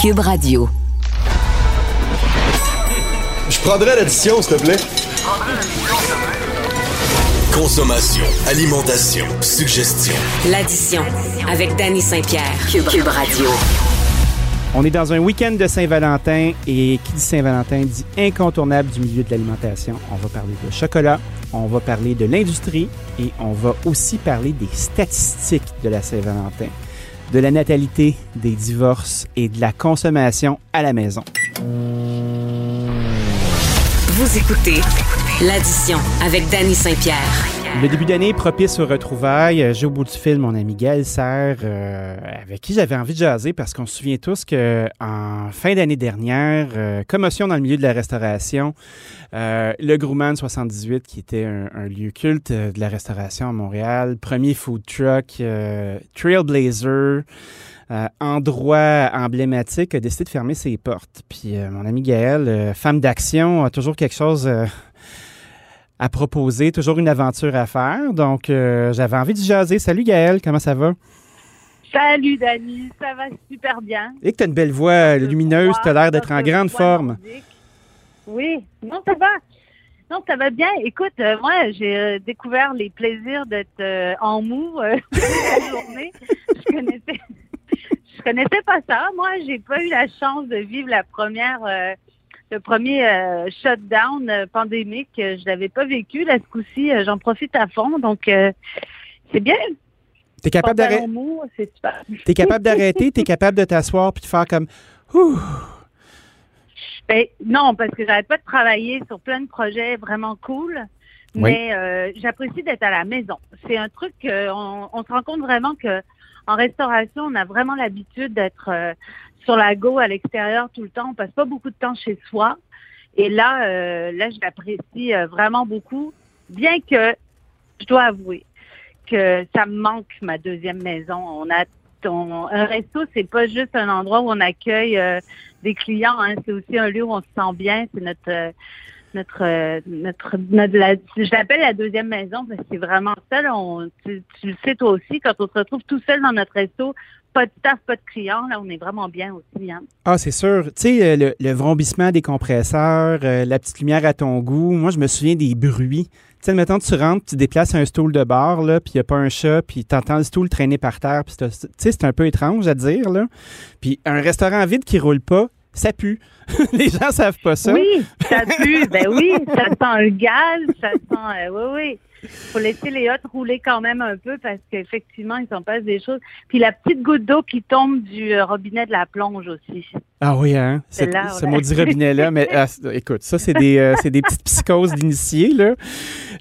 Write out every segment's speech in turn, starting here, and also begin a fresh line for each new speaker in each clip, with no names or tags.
Cube Radio.
Je prendrais l'addition, s'il te plaît.
Consommation, alimentation, suggestion.
L'addition avec Danny Saint-Pierre. Cube, Cube Radio.
On est dans un week-end de Saint-Valentin et qui dit Saint-Valentin dit incontournable du milieu de l'alimentation. On va parler de chocolat, on va parler de l'industrie et on va aussi parler des statistiques de la Saint-Valentin, de la natalité, des divorces et de la consommation à la maison.
Vous écoutez l'addition avec Danny Saint-Pierre.
Le début d'année propice aux retrouvailles. J'ai au bout du fil mon ami Gaël Serre, euh, avec qui j'avais envie de jaser parce qu'on se souvient tous que en fin d'année dernière, euh, commotion dans le milieu de la restauration, euh, le Grumman 78, qui était un, un lieu culte de la restauration à Montréal, premier food truck, Trailblazer. Euh, endroit emblématique, a décidé de fermer ses portes. Puis euh, mon ami Gaël, euh, femme d'action, a toujours quelque chose à proposer, toujours une aventure à faire. Donc, j'avais envie de jaser. Salut Gaël, comment ça va?
Salut Dani, ça va super bien.
Et que tu as une belle voix lumineuse, tu as l'air d'être en grande forme.
Oui, non, ça va. Non, ça va bien. Écoute, moi, j'ai découvert les plaisirs d'être en mou toute la journée. Je connaissais, je connaissais pas ça. Moi, j'ai pas eu la chance de vivre la première, euh, le premier euh, shutdown euh, pandémique. Je l'avais pas vécu. Là, ce coup-ci, j'en profite à fond. Donc, c'est bien.
T'es capable d'arrêter. T'es capable d'arrêter. T'es capable de t'asseoir puis de faire comme.
Ben, non, parce que j'arrête pas de travailler sur plein de projets vraiment cool. Mais j'apprécie d'être à la maison. C'est un truc qu'on on se rend compte vraiment que en restauration, on a vraiment l'habitude d'être euh, sur la go à l'extérieur tout le temps. On passe pas beaucoup de temps chez soi. Et là, euh, là, je l'apprécie euh, vraiment beaucoup, bien que je dois avouer que ça me manque ma deuxième maison. On a un resto, c'est pas juste un endroit où on accueille des clients, hein. c'est aussi un lieu où on se sent bien. C'est notre notre notre, notre je l'appelle la deuxième maison parce que c'est vraiment ça. on, tu, le sais toi aussi, quand on se retrouve tout seul dans notre resto, pas de staff, pas de clients, là, on est vraiment bien aussi. Hein.
Ah, c'est sûr. Tu sais, le, le, vrombissement des compresseurs, euh, la petite lumière à ton goût. Moi, je me souviens des bruits. Tu sais, mettons, tu rentres, tu déplaces un stool de bar, là, puis il n'y a pas un chat, puis tu entends le stool traîner par terre. Tu sais, c'est un peu étrange à dire, là. Puis un restaurant vide qui roule pas, ça pue. Les gens savent pas ça.
Oui, ça pue. ben oui, ça sent le gaz, ça sent. Euh, oui, oui faut laisser les autres rouler quand même un peu parce qu'effectivement, il s'en passe des choses. Puis la petite goutte d'eau qui tombe du euh, robinet de la plonge aussi.
Ah oui, hein? C'est ce maudit robinet-là. Mais ah, écoute, ça, c'est des, euh, des petites psychoses d'initiés, là.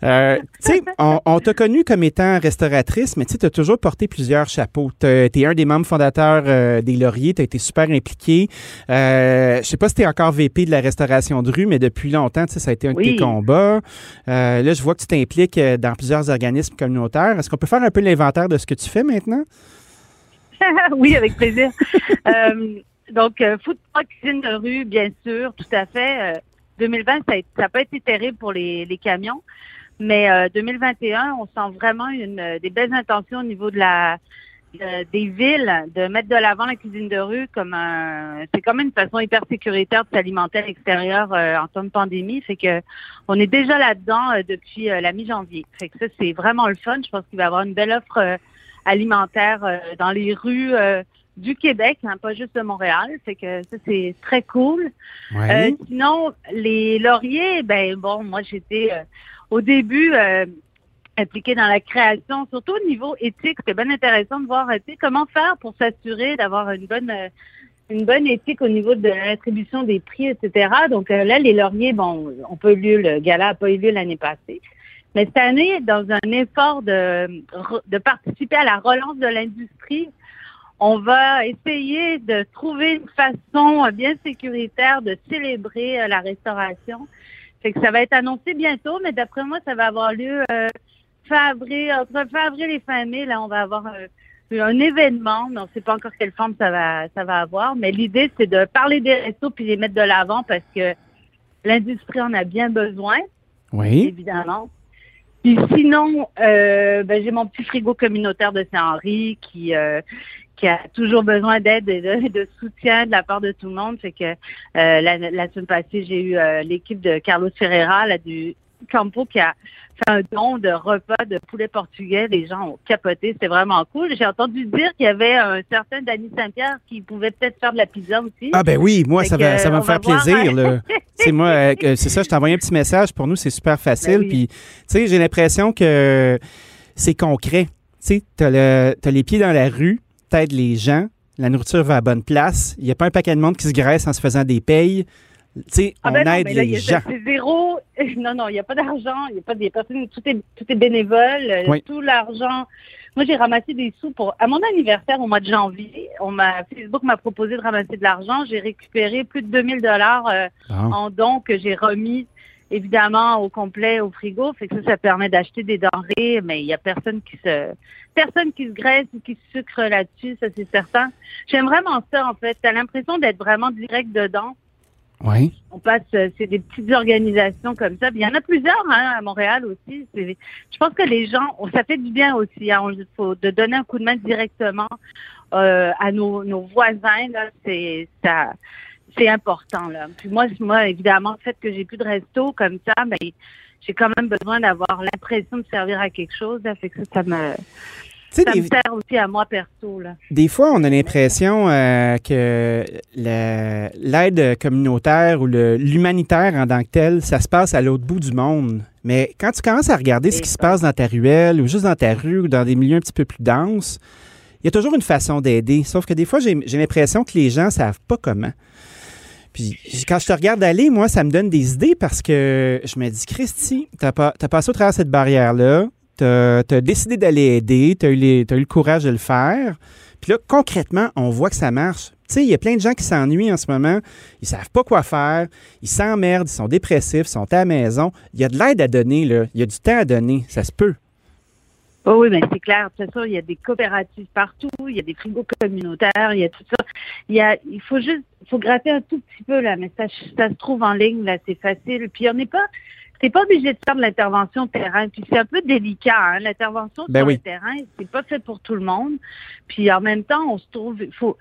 Euh, tu sais, on, t'a connu comme étant restauratrice, mais tu as toujours porté plusieurs chapeaux. Tu es un des membres fondateurs des Lauriers, tu as été super impliqué. Je sais pas si tu es encore VP de la restauration de rue, mais depuis longtemps, ça a été un de tes combats. là, je vois que tu t'impliques dans plusieurs organismes communautaires. Est-ce qu'on peut faire un peu l'inventaire de ce que tu fais maintenant?
oui, avec plaisir. euh, donc, euh, food cuisine de rue, bien sûr, tout à fait. 2020, euh, ça n'a pas été terrible pour les, camions, mais 2021, euh, on sent vraiment une, des belles intentions au niveau de la des villes de mettre de l'avant la cuisine de rue comme un c'est comme une façon hyper sécuritaire de s'alimenter à l'extérieur euh, en temps de pandémie. Fait que on est déjà là-dedans euh, depuis euh, la mi-janvier. Fait que ça c'est vraiment le fun. Je pense qu'il va y avoir une belle offre alimentaire dans les rues du Québec hein, pas juste de Montréal. Fait que ça c'est très cool. Sinon les lauriers ben bon moi j'étais au début impliqué dans la création, surtout au niveau éthique. C'est bien intéressant de voir comment faire pour s'assurer d'avoir une bonne euh, une bonne éthique au niveau de l'attribution des prix, etc. Donc euh, là, les lauriers, bon, on peut lieu, le gala n'a pas eu lieu l'année passée. Mais cette année, dans un effort de, de participer à la relance de l'industrie, on va essayer de trouver une façon bien sécuritaire de célébrer euh, la restauration. Que ça va être annoncé bientôt, mais d'après moi, ça va avoir lieu fin avril, entre fin avril et fin mai, là, on va avoir un, événement, mais on ne sait pas encore quelle forme ça va, ça va avoir. Mais l'idée, c'est de parler des restos puis les mettre de l'avant parce que l'industrie en a bien besoin.
Oui.
Évidemment. Puis sinon, euh, ben, j'ai mon petit frigo communautaire de Saint-Henri qui, euh, qui a toujours besoin d'aide et de, de, soutien de la part de tout le monde. Fait que euh, la, la, semaine passée, j'ai eu l'équipe de Carlos Ferreira là, du Campo qui a fait un don de repas de poulet portugais. Les gens ont capoté. C'était vraiment cool. J'ai entendu dire qu'il y avait un certain Danny Saint-Pierre qui pouvait peut-être faire de la pizza aussi.
Ah ben oui, moi, ça va, ça va me faire plaisir. c'est moi, euh, c'est ça, je t'ai envoyé un petit message. Pour nous, c'est super facile. Ben Puis, tu sais, j'ai l'impression que c'est concret. Tu sais, t'as, le, as les pieds dans la rue, t'aides les gens, la nourriture va à bonne place. Il n'y a pas un paquet de monde qui se graisse en se faisant des payes. Tu sais, ah ben on aide les gens.
C'est zéro. Non, non, il n'y a pas d'argent. Il n'y a pas des personnes. Tout est, tout est bénévole. Euh, tout l'argent. Moi, j'ai ramassé des sous pour. À mon anniversaire, au mois de janvier, on m'a Facebook m'a proposé de ramasser de l'argent. J'ai récupéré plus de 2000 dollars euh, ah. en dons que j'ai remis évidemment au complet au frigo. Fait que ça, ça permet d'acheter des denrées, mais il y a personne qui se personne qui se graisse ou qui se sucre là-dessus, ça c'est certain. J'aime vraiment ça en fait. T'as l'impression d'être vraiment direct dedans.
Oui.
On passe, euh, c'est des petites organisations comme ça. il y en a plusieurs hein, à Montréal aussi. Je pense que les gens, ça fait du bien aussi. Hein, faut de donner un coup de main directement euh, à nos, voisins. C'est c'est important là. Puis moi, moi évidemment, le fait que j'ai plus de resto comme ça, ben j'ai quand même besoin d'avoir l'impression de servir à quelque chose. Là, fait ça, ça me ça me sert aussi à moi perso. Là.
Des fois, on a l'impression euh, que l'aide communautaire ou l'humanitaire en tant que tel, ça se passe à l'autre bout du monde. Mais quand tu commences à regarder ce qui se passe dans ta ruelle ou juste dans ta rue ou dans des milieux un petit peu plus denses, il y a toujours une façon d'aider. Sauf que des fois, j'ai l'impression que les gens ne savent pas comment. Puis quand je te regarde aller, moi, ça me donne des idées parce que je me dis, Christy, tu as, as, passé au travers de cette barrière-là, tu as, décidé d'aller aider, tu as, eu le courage de le faire. Puis là, concrètement, on voit que ça marche. Tu sais, il y a plein de gens qui s'ennuient en ce moment. Ils savent pas quoi faire. Ils s'emmerdent, ils sont dépressifs, ils sont à la maison. Il y a de l'aide à donner, là. Il y a du temps à donner. Ça se peut.
Oh oui, mais c'est clair. De toute façon, il y a des coopératives partout. Il y a des frigos communautaires. Il y a tout ça. Il, faut juste, faut gratter un tout petit peu, là. Mais ça, ça se trouve en ligne, là. C'est facile. Puis on n'est pas, c'est pas obligé de faire de l'intervention terrain. Puis c'est un peu délicat, hein? l'intervention
ben
sur le terrain, c'est pas fait pour tout le monde. Puis en même temps, on se trouve, faut,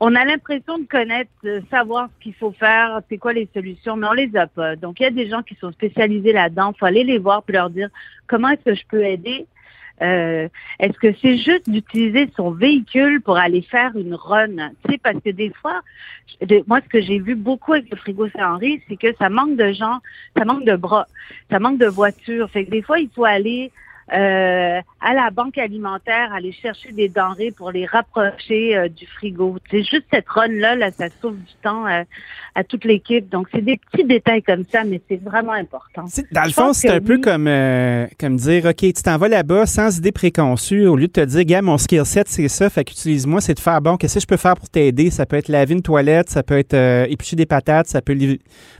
on a l'impression de connaître, de savoir ce qu'il faut faire, c'est quoi les solutions, mais on les a pas. Donc il y a des gens qui sont spécialisés là-dedans. Faut aller les voir puis leur dire comment est-ce que je peux aider. Euh, est-ce que c'est juste d'utiliser son véhicule pour aller faire une run? Tu sais, parce que des fois, moi, ce que j'ai vu beaucoup avec le frigo Saint-Henri, c'est que ça manque de gens, ça manque de bras, ça manque de voitures. Fait que des fois, il faut aller euh, à la banque alimentaire, aller chercher des denrées pour les rapprocher euh, du frigo. C'est juste cette run-là, là, ça sauve du temps euh, à toute l'équipe. Donc, c'est des petits détails comme ça, mais c'est vraiment important.
Dans le fond, c'est un peu comme, comme dire, OK, tu t'en vas là-bas sans idée préconçue, au lieu de te dire, gars, mon skill set, c'est ça, fait qu'utilise-moi, c'est de faire, bon, qu'est-ce que je peux faire pour t'aider? Ça peut être laver une toilette, ça peut être éplucher des patates, ça peut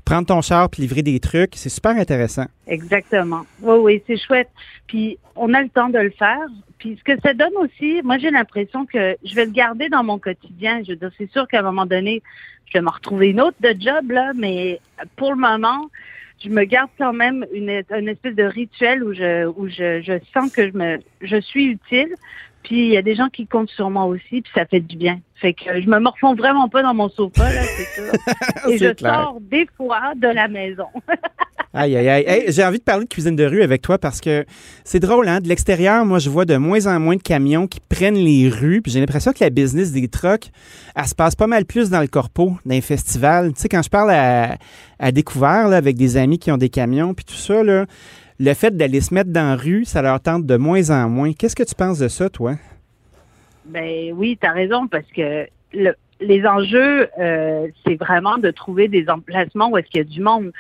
prendre ton char puis livrer des trucs. C'est super intéressant.
Exactement. Oui, oui, c'est chouette. Puis on a le temps de le faire. Puis ce que ça donne aussi, moi j'ai l'impression que je vais le garder dans mon quotidien. Je veux dire, c'est sûr qu'à un moment donné, je vais me retrouver une autre de job là, mais pour le moment, je me garde quand même une, espèce de rituel où je où je, je sens que je me je suis utile. Puis il y a des gens qui comptent sur moi aussi, puis ça fait du bien. Fait que je me morfonds vraiment pas dans mon sofa, là, c'est ça. Et je sors des fois de la maison.
Aïe, aïe, aïe. j'ai envie de parler de cuisine de rue avec toi parce que c'est drôle, hein? De l'extérieur, moi, je vois de moins en moins de camions qui prennent les rues. Puis j'ai l'impression que la business des trucks, elle se passe pas mal plus dans le corpo, dans les festivals. Tu sais, quand je parle à, à découvert avec des amis qui ont des camions, puis tout ça, là, le fait d'aller se mettre dans la rue, ça leur tente de moins en moins. Qu'est-ce que tu penses de ça, toi?
Ben oui, tu as raison, parce que le, les enjeux, euh, c'est vraiment de trouver des emplacements où est-ce qu'il y a du monde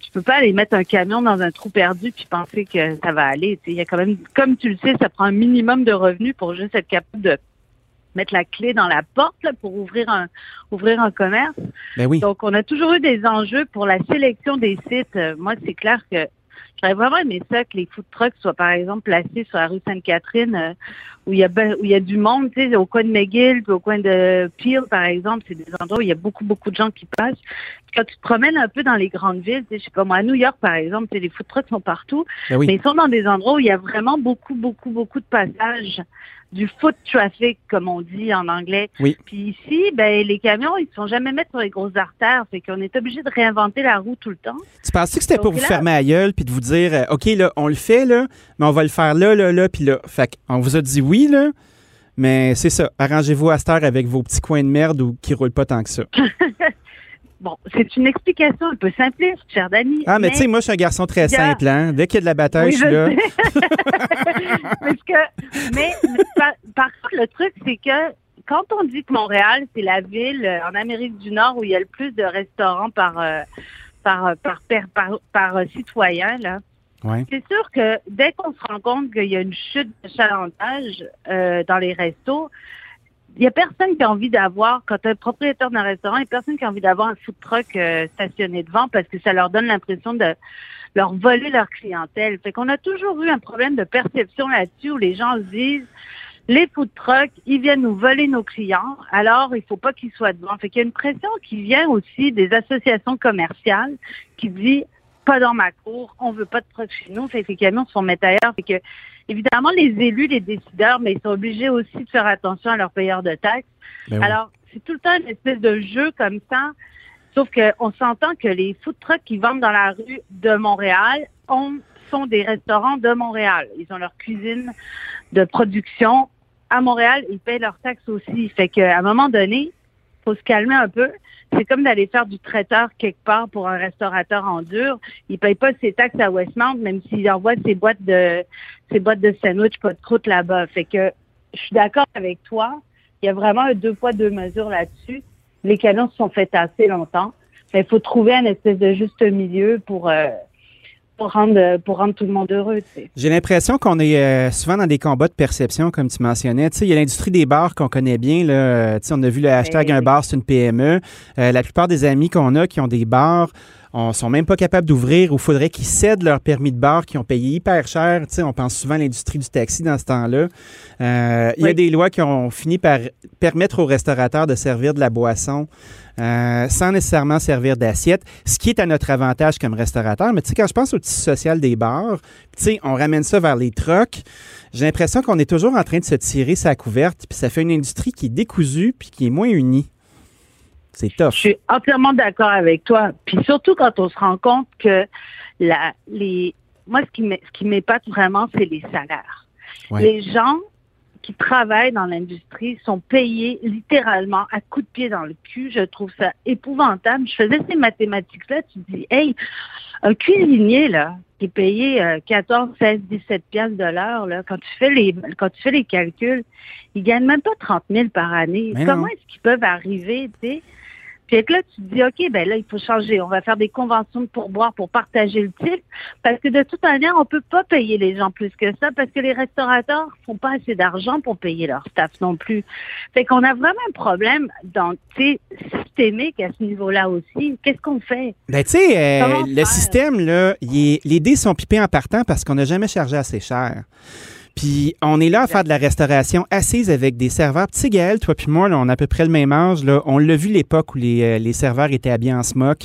tu peux pas aller mettre un camion dans un trou perdu puis penser que ça va aller. Il y a quand même, comme tu le sais, ça prend un minimum de revenus pour juste être capable de mettre la clé dans la porte pour ouvrir un ouvrir un commerce.
Ben oui.
Donc on a toujours eu des enjeux pour la sélection des sites. Euh, moi, c'est clair que J'aurais vraiment aimé ça que les food trucks soient, par exemple, placés sur la rue Sainte-Catherine, euh, où il y a ben- où il y a du monde, tu sais, au coin de McGill, puis au coin de Peel, par exemple. C'est des endroits où il y a beaucoup, beaucoup de gens qui passent. Quand tu te promènes un peu dans les grandes villes, tu sais, je sais pas moi, à New York, par exemple, les food trucks sont partout.
Ben oui.
Mais ils sont dans des endroits où il y a vraiment beaucoup, beaucoup, beaucoup de passages du foot traffic, comme on dit en anglais.
Oui.
Puis ici, ben, les camions, ils ne sont jamais mettre sur les grosses artères. Fait qu'on est obligé de réinventer la roue tout le temps.
Tu pensais que c'était pour vous
là-
fermer à gueule puis de vous dire, euh, OK, là, on le fait, là, mais on va le faire là, là, là, puis là? Fait qu'on vous a dit oui, là, mais c'est ça. Arrangez-vous à cette heure avec vos petits coins de merde ou qui roulent pas tant que ça.
Bon, c'est une explication un peu simpliste, cher Dani.
Ah, mais, tu sais, moi, je suis un garçon très simple, hein. Dès qu'il y a de la bataille,
Oui,
je suis là.
Parce que, mais par, par contre, le truc, c'est que quand on dit que Montréal, c'est la ville euh, en Amérique du Nord où il y a le plus de restaurants par euh, par, euh, par, par, par, par, citoyen, là, C'est sûr que dès qu'on se rend compte qu'il y a une chute de chalandage euh, dans les restos, il y a personne qui a envie d'avoir, quand un propriétaire d'un restaurant, il y a personne qui a envie d'avoir un food truck euh, stationné devant parce que ça leur donne l'impression de leur voler leur clientèle. Fait qu'on a toujours eu un problème de perception là-dessus où les gens se disent les food trucks, ils viennent nous voler nos clients, alors il faut pas qu'ils soient devant. Fait qu'il y a une pression qui vient aussi des associations commerciales qui dit pas dans ma cour, on veut pas de trucks chez nous, fait que les camions se font mettre ailleurs. Fait que évidemment les élus, les décideurs, mais ils sont obligés aussi de faire attention à leurs payeurs de taxes.
Ben oui.
Alors, c'est tout le temps une espèce de jeu comme ça. Sauf qu'on s'entend que les food trucks qui vendent dans la rue de Montréal ont, sont des restaurants de Montréal. Ils ont leur cuisine de production à Montréal. Ils payent leurs taxes aussi. Fait qu'à un moment donné, faut se calmer un peu. C'est comme d'aller faire du traiteur quelque part pour un restaurateur en dur. Il paye pas ses taxes à Westmount, même s'il envoie ses boîtes de ses boîtes de sandwich pas de croûte là-bas. Fait que je suis d'accord avec toi. Il y a vraiment deux poids, deux mesures là-dessus. Les canons se sont fait assez longtemps. Mais il faut trouver un espèce de juste milieu pour, euh, pour, rendre, pour rendre tout le monde heureux.
J'ai l'impression qu'on est euh, souvent dans des combats de perception, comme tu mentionnais. Tu sais, il y a l'industrie des bars qu'on connaît bien. Là. Tu sais, on a vu le hashtag
Eh
un bar, c'est une PME. Euh, la plupart des amis qu'on a qui ont des bars on sont même pas capables d'ouvrir ou faudrait qu'ils cèdent leur permis de bar qui ont payé hyper cher. Tu sais, on pense souvent à l'industrie du taxi dans ce temps-là. Euh, Il y a des lois qui ont fini par permettre aux restaurateurs de servir de la boisson euh, sans nécessairement servir d'assiette, ce qui est à notre avantage comme restaurateur. Mais tu sais, quand je pense au tissu social des bars, tu sais, on ramène ça vers les trucks. J'ai l'impression qu'on est toujours en train de se tirer sa couverte, puis ça fait une industrie qui est décousue puis qui est moins unie. C'est tough.
Je suis entièrement d'accord avec toi. Puis surtout quand on se rend compte que la, les, moi, ce qui m'é- ce qui m'épate vraiment, c'est les salaires.
Ouais.
Les gens qui travaillent dans l'industrie sont payés littéralement à coups de pied dans le cul. Je trouve ça épouvantable. Je faisais ces mathématiques-là. Tu dis, hey, un cuisinier, là, qui est payé euh, 14, 16, 17 piastres de l'heure, là, quand tu fais les, quand tu fais les calculs, il gagne même pas 30 000 par année.
Mais
Comment est-ce qu'ils peuvent arriver, tu sais? Puis là, tu te dis, OK, ben là, il faut changer. On va faire des conventions de pourboire pour partager le titre. Parce que de toute manière, on peut pas payer les gens plus que ça parce que les restaurateurs font pas assez d'argent pour payer leur staff non plus. Fait qu'on a vraiment un problème dans, systémique à ce niveau-là aussi. Qu'est-ce qu'on fait?
Ben, tu sais, euh, le système, là, est- les dés sont pipés en partant parce qu'on n'a jamais chargé assez cher. Puis on est là à faire de la restauration assise avec des serveurs. Sais, Gaël, toi puis moi, là, on a à peu près le même âge. Là. On l'a vu l'époque où les, euh, les serveurs étaient habillés en smock,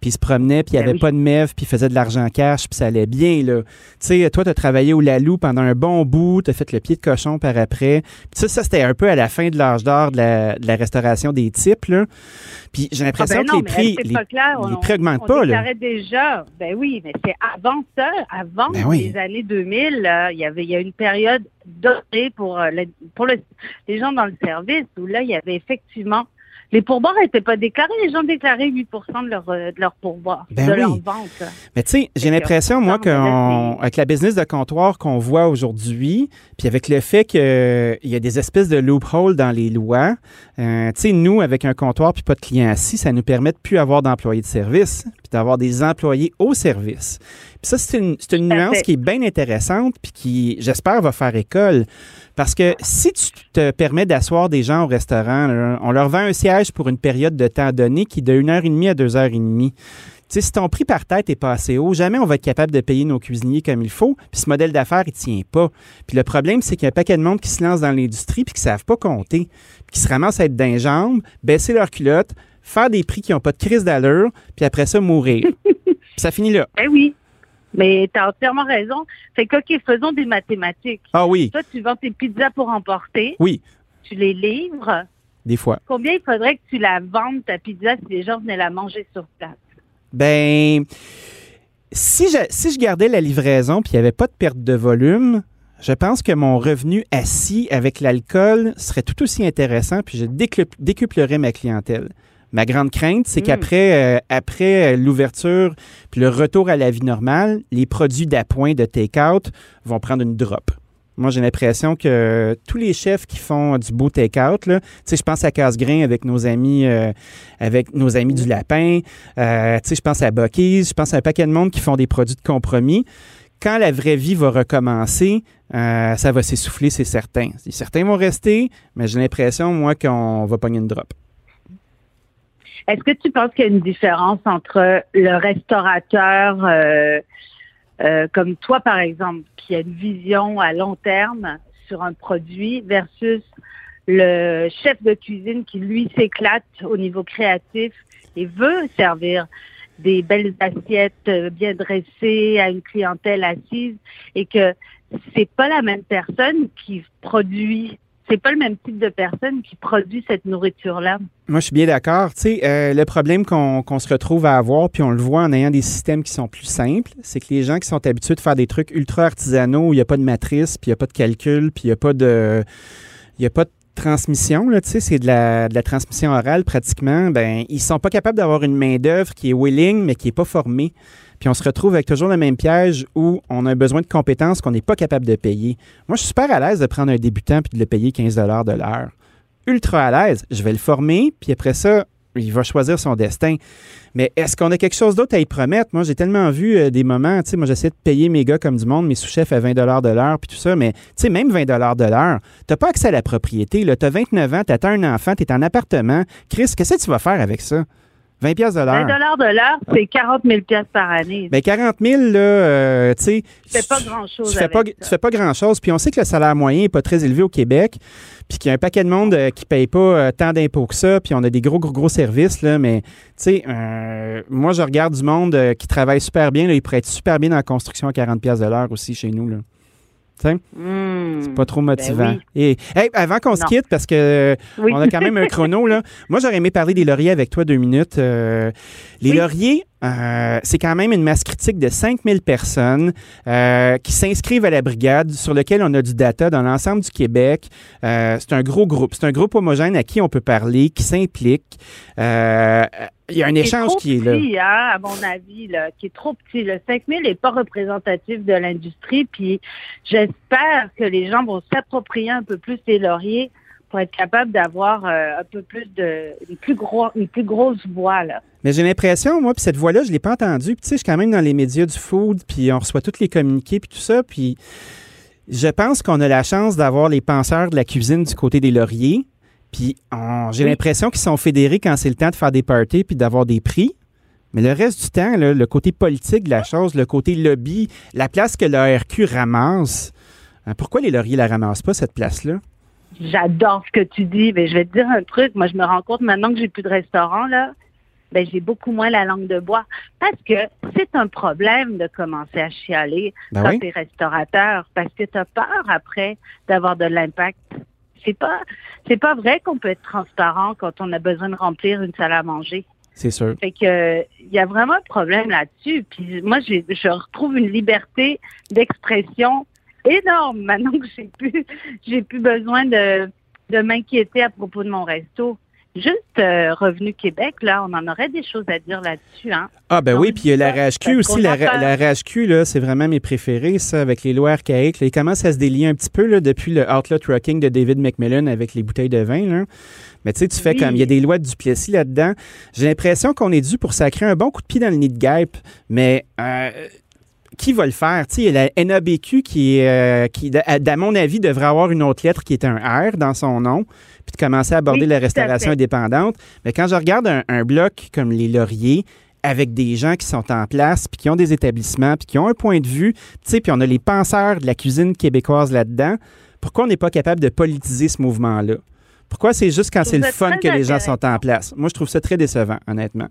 puis ils se promenaient, puis il n'y
Ben
avait
oui.
pas de mève, puis ils faisaient de l'argent cash, puis ça allait bien. Là. Tu sais, toi, tu as travaillé au Lalou pendant un bon bout, tu as fait le pied de cochon par après. Puis ça, ça c'était un peu à la fin de l'âge d'or de la, de la restauration des types. Là. Puis j'ai
Ah
l'impression
ben
que les prix, les,
époque-là,
les
on-
prix augmentent
on
pas. Là.
déjà. Ben oui, mais c'est avant ça, avant
Ben oui.
les années 2000, là, il y avait il y a une période dorée pour euh, le- pour le- les gens dans le service où là il y avait effectivement les pourboires n'étaient pas déclarés, les gens déclaraient 8 de leur euh, de leur pourboire,
Ben
de
oui.
leur vente.
Mais tu sais, j'ai l'impression, moi,
non, mais là,
qu'on-
c'est-
avec la business de comptoir qu'on voit aujourd'hui, puis avec le fait qu'il y a des espèces de loopholes dans les lois, euh, tu sais, nous, avec un comptoir puis pas de clients assis, ça nous permet de plus avoir d'employés de service, puis d'avoir des employés au service. Puis ça, c'est une, nuance
fait.
qui est bien intéressante, puis qui, j'espère, va faire école. Parce que si tu te permets d'asseoir des gens au restaurant, on leur vend un siège pour une période de temps donné qui est de 1 heure et demie à 2 heures et demie. sais, si ton prix par tête est pas assez haut, jamais on va être capable de payer nos cuisiniers comme il faut. Puis ce modèle d'affaires, il tient pas. Puis le problème, c'est qu'il y a un paquet de monde qui se lance dans l'industrie puis qui savent pas compter, puis qui se ramassent à être d'un jambe, baisser leur culotte, faire des prix qui n'ont pas de crise d'allure, puis après ça, mourir. puis ça finit là.
Eh oui. Mais tu as entièrement raison. Fait que, OK, faisons des mathématiques.
Ah oui,
Toi, tu vends tes pizzas pour emporter.
oui,
Tu les livres.
des fois.
Combien il faudrait que tu la vendes, ta pizza, si les gens venaient la manger sur place?
Ben, si je, si je gardais la livraison puis il n'y avait pas de perte de volume, je pense que mon revenu assis avec l'alcool serait tout aussi intéressant puis je décup- décuplerais ma clientèle. Ma grande crainte, c'est
Mm.
qu'après euh, après euh, l'ouverture puis le retour à la vie normale, les produits d'appoint de take-out vont prendre une drop. Moi, j'ai l'impression que tous les chefs qui font du beau take-out, tu sais, je pense à Casse-Grain avec nos amis, euh, avec nos amis du Lapin, euh, tu sais, je pense à Bucky's, je pense à un paquet de monde qui font des produits de compromis. Quand la vraie vie va recommencer, euh, ça va s'essouffler, c'est certain. Certains vont rester, mais j'ai l'impression, moi, qu'on va pogner une drop.
Est-ce que tu penses qu'il y a une différence entre le restaurateur euh, euh, comme toi, par exemple, qui a une vision à long terme sur un produit versus le chef de cuisine qui, lui, s'éclate au niveau créatif et veut servir des belles assiettes bien dressées à une clientèle assise et que c'est pas la même personne qui produit, c'est pas le même type de personne qui produit cette nourriture-là.
Moi, je suis bien d'accord. Tu sais, euh, le problème qu'on se retrouve à avoir, puis on le voit en ayant des systèmes qui sont plus simples, c'est que les gens qui sont habitués de faire des trucs ultra artisanaux où il n'y a pas de matrice, puis il n'y a pas de calcul, puis il n'y a pas de... A pas de transmission, tu sais, c'est de la, transmission orale pratiquement, ben ils sont pas capables d'avoir une main-d'œuvre qui est willing, mais qui est pas formée. Puis on se retrouve avec toujours le même piège où on a besoin de compétences qu'on n'est pas capable de payer. Moi, je suis super à l'aise de prendre un débutant puis de le payer 15 de l'heure. Ultra à l'aise. Je vais le former, puis après ça, il va choisir son destin. Mais est-ce qu'on a quelque chose d'autre à y promettre? Moi, j'ai tellement vu euh, des moments, tu sais, moi, j'essaie de payer mes gars comme du monde, mes sous-chefs à 20 de l'heure, puis tout ça, mais tu sais, même 20 de l'heure, t'as pas accès à la propriété, là. T'as 29 ans, t'as un enfant, t'es en appartement. Chris, qu'est-ce que tu vas faire avec ça? 20 pièces de
20
l'heure.
dollars de l'heure, c'est 40 000 piastres par année.
Ben 40 000, là, euh, tu sais.
Tu fais pas grand-chose
Tu fais pas, tu fais pas grand-chose. Puis on sait que le salaire moyen n'est pas très élevé au Québec. Puis qu'il y a un paquet de monde euh, qui ne paye pas euh, tant d'impôts que ça. Puis on a des gros, gros, gros services. Là, mais, tu sais, euh, moi, je regarde du monde qui travaille super bien. Là, ils pourraient être super bien dans la construction à 40 pièces de l'heure aussi chez nous. Là.
Hmm.
c'est pas trop motivant.
oui.
Et hey, avant qu'on se quitte, parce que euh,
Oui.
on a quand même un chrono, là. Moi, j'aurais aimé parler des lauriers avec toi deux minutes. Euh, les
Oui.
lauriers, euh, c'est quand même une masse critique de 5000 personnes euh, qui s'inscrivent à la brigade, sur lequel on a du data dans l'ensemble du Québec. Euh, c'est un gros groupe. C'est un groupe homogène à qui on peut parler, qui s'implique. Il y a un échange qui est là.
petit, hein, à mon avis, là, qui est trop petit. Le 5000 n'est pas représentatif de l'industrie. Puis j'espère que les gens vont s'approprier un peu plus les lauriers pour être capables d'avoir euh, un peu plus de une plus gros une plus grosse voix là.
Mais j'ai l'impression, moi, puis cette voix-là, je ne l'ai pas entendue. Puis tu sais, je suis quand même dans les médias du food, puis on reçoit tous les communiqués, puis tout ça. Puis je pense qu'on a la chance d'avoir les penseurs de la cuisine du côté des lauriers. Puis j'ai
Oui.
l'impression qu'ils sont fédérés quand c'est le temps de faire des parties puis d'avoir des prix. Mais le reste du temps, là, le côté politique de la chose, le côté lobby, la place que l'ARQ ramasse, hein, pourquoi les lauriers la ramassent pas, cette place-là?
J'adore ce que tu dis, mais je vais te dire un truc. Moi, je me rends compte maintenant que j'ai plus de restaurant là, ben j'ai beaucoup moins la langue de bois parce que c'est un problème de commencer à chialer
Ben
quand
oui.
t'es restaurateur parce que tu as peur après d'avoir de l'impact. C'est pas c'est pas vrai qu'on peut être transparent quand on a besoin de remplir une salle à manger.
C'est sûr.
Fait que il y a vraiment un problème là-dessus. Puis moi, je retrouve une liberté d'expression énorme maintenant que j'ai plus j'ai plus besoin de de m'inquiéter à propos de mon resto. Juste euh, Revenu Québec, là, on en aurait des choses à dire là-dessus, hein.
Ah ben oui, puis il y a la RHQ aussi. La, la RHQ, là, c'est vraiment mes préférés, ça, avec les lois archaïques. Là, ils commencent à se délier un petit peu là, depuis le Outlaw Trucking de David McMillan avec les bouteilles de vin. Là. Mais tu sais, tu fais
Oui.
comme, il y a des lois de Duplessis là-dedans. J'ai l'impression qu'on est dû pour sacrer un bon coup de pied dans le nid de guêpe, mais... euh, qui va le faire? Tu sais, il y a la NABQ qui, euh, qui, à, mon avis, devrait avoir une autre lettre qui est un R dans son nom, puis de commencer à aborder
Oui,
la restauration indépendante. Mais quand je regarde un, un bloc comme les lauriers, avec des gens qui sont en place, puis qui ont des établissements, puis qui ont un point de vue, tu sais, puis on a les penseurs de la cuisine québécoise là-dedans. Pourquoi on n'est pas capable de politiser ce mouvement-là? Pourquoi c'est juste quand c'est le fun que les gens sont en place? Moi, je trouve ça très décevant, honnêtement.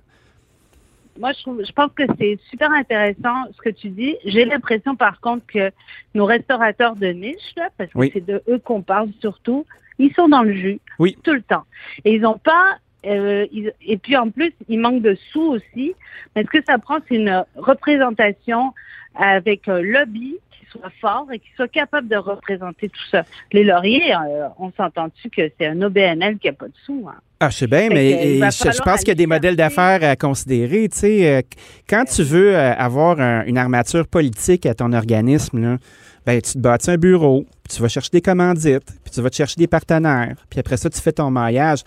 Moi, je, trouve, je pense que c'est super intéressant ce que tu dis. J'ai l'impression, par contre, que nos restaurateurs de niche, là, parce que
Oui.
c'est de eux qu'on parle surtout, ils sont dans le jus
Oui.
tout le temps. Et ils n'ont pas... euh, ils- et puis en plus, il manque de sous aussi. Mais ce que ça prend, c'est une représentation avec un lobby qui soit fort et qui soit capable de représenter tout ça. Les lauriers, euh, on s'entend-tu que c'est un OBNL qui n'a pas de sous. Hein?
Ah, je sais bien, mais je, pense qu'il y a des modèles d'affaires à considérer. Tu sais, euh, quand tu veux euh, avoir un- une armature politique à ton organisme, là, ben, tu te bâtis un bureau, puis tu vas chercher des commandites, puis tu vas te chercher des partenaires, puis après ça, tu fais ton maillage.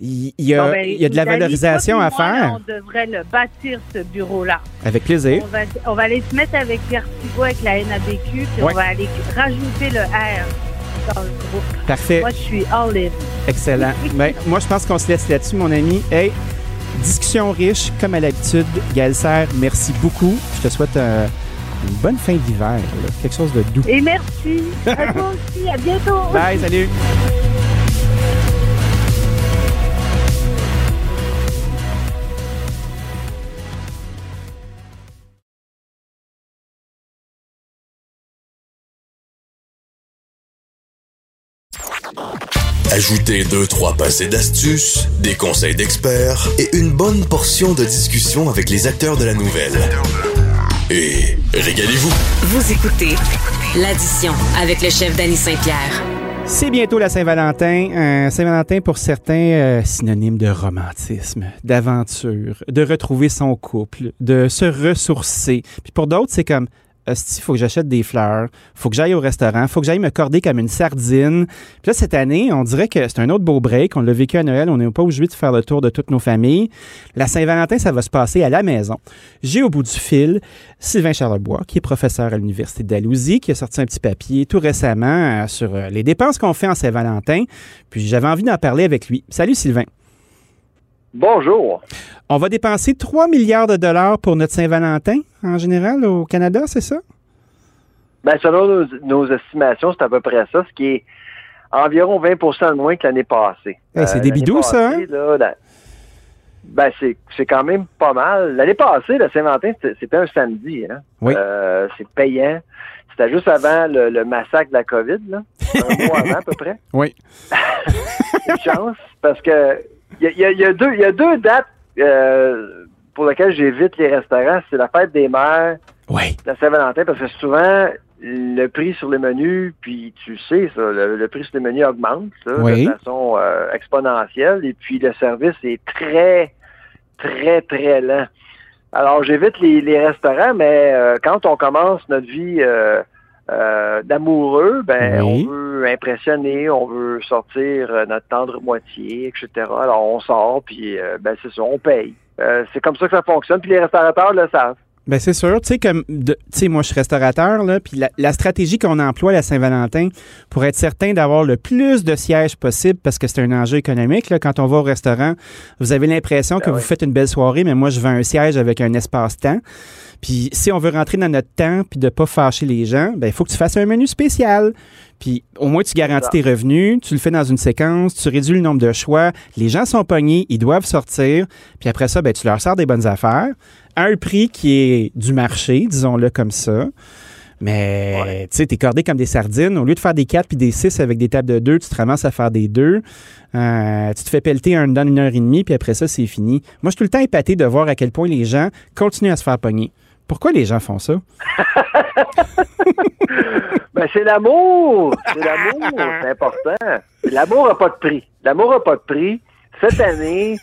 Il y a,
Bon, ben,
il y a de la valorisation à faire.
on devrait le bâtir, ce bureau-là.
Avec plaisir.
On va, on va aller se mettre avec Vertigo, avec la NABQ, puis
Ouais.
on va aller rajouter le R dans le groupe.
Parfait.
Moi, je suis all in.
Excellent. Ben, moi, je pense qu'on se laisse là-dessus, mon ami. Hey, discussion riche, comme à l'habitude. Gaël Serre, merci beaucoup. Je te souhaite euh, une bonne fin d'hiver, quelque chose de doux.
Et merci. À toi aussi. À bientôt.
Bye, salut.
Ajoutez deux, trois passés d'astuces, des conseils d'experts et une bonne portion de discussion avec les acteurs de la nouvelle. Et régalez-vous.
Vous écoutez l'addition avec le chef Danny Saint-Pierre.
C'est bientôt la Saint-Valentin. Euh, Saint-Valentin, pour certains, euh, synonyme de romantisme, d'aventure, de retrouver son couple, de se ressourcer. Puis pour d'autres, c'est comme, il faut que j'achète des fleurs, faut que j'aille au restaurant, faut que j'aille me corder comme une sardine. Puis là, cette année, on dirait que c'est un autre beau break. On l'a vécu à Noël, on n'est pas obligé de faire le tour de toutes nos familles. La Saint-Valentin, ça va se passer à la maison. J'ai au bout du fil Sylvain Charlebois, qui est professeur à l'Université de Dalhousie, qui a sorti un petit papier tout récemment euh, sur euh, les dépenses qu'on fait en Saint-Valentin. Puis j'avais envie d'en parler avec lui. Salut Sylvain.
Bonjour.
On va dépenser 3 milliards de dollars pour notre Saint-Valentin en général au Canada, c'est ça?
Ben, selon nos, nos estimations, c'est à peu près ça, ce qui est environ 20% de moins que l'année passée.
Hey, c'est
Euh,
des bidous, ça,
là, la- Ben, c'est c'est quand même pas mal. L'année passée, le Saint-Valentin, c'était c'était un samedi. Hein?
Oui.
Euh, c'est payant. C'était juste avant le, le massacre de la COVID, là. un mois avant à peu près.
Oui.
Une chance, parce que il y a, y y deux, il y a deux dates euh, pour lesquelles j'évite les restaurants. C'est la fête des mères
Oui.
la Saint-Valentin parce que souvent le prix sur les menus, puis tu sais ça, le, le prix sur les menus augmente ça,
Oui.
de façon euh, exponentielle et puis le service est très très très lent. Alors j'évite les, les restaurants, mais euh, quand on commence notre vie euh, euh, d'amoureux, ben
Oui.
on veut impressionner, on veut sortir euh, notre tendre moitié, etc. Alors on sort puis euh, ben c'est ça, on paye. Euh, c'est comme ça que ça fonctionne, puis les restaurateurs le savent.
Ben c'est sûr, tu sais comme tu sais moi je suis restaurateur là, puis la, la stratégie qu'on emploie à la Saint-Valentin pour être certain d'avoir le plus de sièges possible parce que c'est un enjeu économique là quand on va au restaurant, vous avez l'impression que
Ben
vous faites une belle soirée mais moi je veux un siège avec un espace-temps. Puis si on veut rentrer dans notre temps puis de pas fâcher les gens, ben il faut que tu fasses un menu spécial. Puis au moins tu garantis tes revenus, tu le fais dans une séquence, tu réduis le nombre de choix, les gens sont pognés, ils doivent sortir, puis après ça ben tu leur sors des bonnes affaires à un prix qui est du marché, disons-le comme ça. Mais tu sais, t'es cordé comme des sardines. Au lieu de faire des 4 puis des 6 avec des tables de 2, tu te ramasses à faire des 2. Euh, tu te fais pelleter un dans une heure et demie, puis après ça, c'est fini. Moi, je suis tout le temps épaté de voir à quel point les gens continuent à se faire pogner. Pourquoi les gens font ça?
Ben, c'est l'amour. C'est l'amour. C'est important. L'amour n'a pas de prix. L'amour n'a pas de prix. Cette année,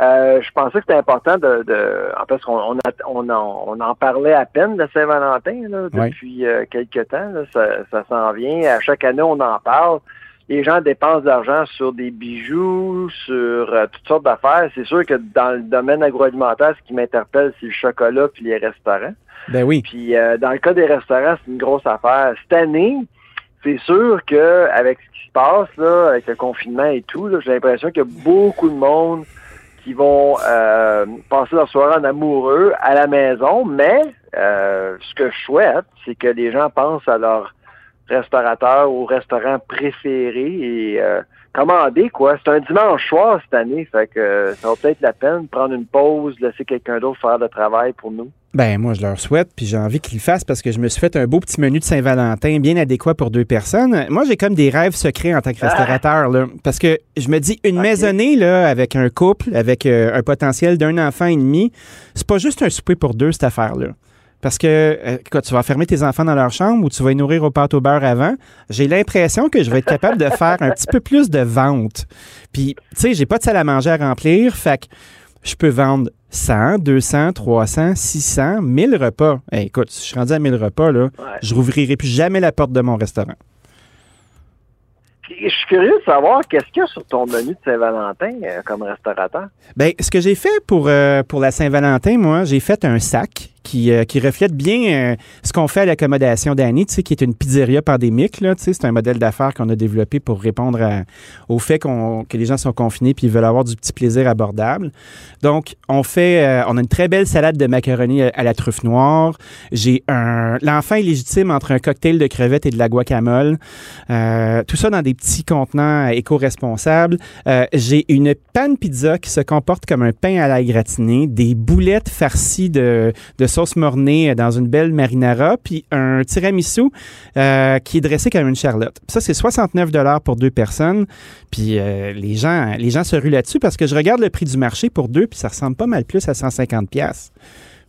euh, je pensais que c'était important de, de en fait, on, on, en, on en parlait à peine de Saint-Valentin depuis euh, quelques temps. là. ça ça s'en vient. À chaque année, on en parle. Les gens dépensent de l'argent sur des bijoux, sur euh, toutes sortes d'affaires. C'est sûr que dans le domaine agroalimentaire, ce qui m'interpelle, c'est le chocolat puis les restaurants.
Ben oui.
Puis euh, dans le cas des restaurants, c'est une grosse affaire. Cette année, c'est sûr que avec ce qui se passe là, avec le confinement et tout, j'ai l'impression qu'il y a beaucoup de monde qui vont euh, passer leur soirée en amoureux à la maison, mais euh, ce que je souhaite, c'est que les gens pensent à leur restaurateur ou restaurant préféré et euh, commander quoi. C'est un dimanche soir cette année, fait que ça vaut peut-être la peine de prendre une pause, laisser quelqu'un d'autre faire le travail pour nous.
Ben moi je leur souhaite, puis j'ai envie qu'ils le fassent parce que je me suis fait un beau petit menu de Saint-Valentin bien adéquat pour deux personnes. Moi j'ai comme des rêves secrets en tant que restaurateur là, parce que je me dis une maisonnée là avec un couple, avec euh, un potentiel d'un enfant et demi, c'est pas juste un souper pour deux cette affaire là. Parce que euh, quand tu vas fermer tes enfants dans leur chambre ou tu vas les nourrir au pâte au beurre avant, j'ai l'impression que je vais être capable de faire un petit peu plus de vente. Puis, tu sais, j'ai pas de salle à manger à remplir, fait que je peux vendre 100, 200, 300, 600, 1000 repas. Hey, écoute, si je suis rendu à 1000 repas, là, je rouvrirai plus jamais la porte de mon restaurant.
Puis, je suis curieux de savoir qu'est-ce qu'il y a sur ton menu de Saint-Valentin euh, comme restaurateur.
Ben, ce que j'ai fait pour, euh, pour la Saint-Valentin, moi, j'ai fait un sac qui, euh, qui reflète bien euh, ce qu'on fait à l'accommodation d'Annie, tu sais, qui est une pizzeria pandémique. Là, tu c'est un modèle d'affaires qu'on a développé pour répondre au fait qu'on, que les gens sont confinés puis ils veulent avoir du petit plaisir abordable. Donc, on fait, euh, on a une très belle salade de macaroni à, la truffe noire. J'ai un, l'enfant est légitime entre un cocktail de crevettes et de la guacamole. Tout ça dans des petits contenants éco-responsables. J'ai une panne pizza qui se comporte comme un pain à la gratinée, des boulettes farcies de sauce mornée dans une belle marinara, puis un tiramisu euh, qui est dressé comme une charlotte. Ça, c'est 69 pour deux personnes. Puis euh, les, gens, les gens se ruent là-dessus parce que je regarde le prix du marché pour deux, puis ça ressemble pas mal plus à 150 pièces.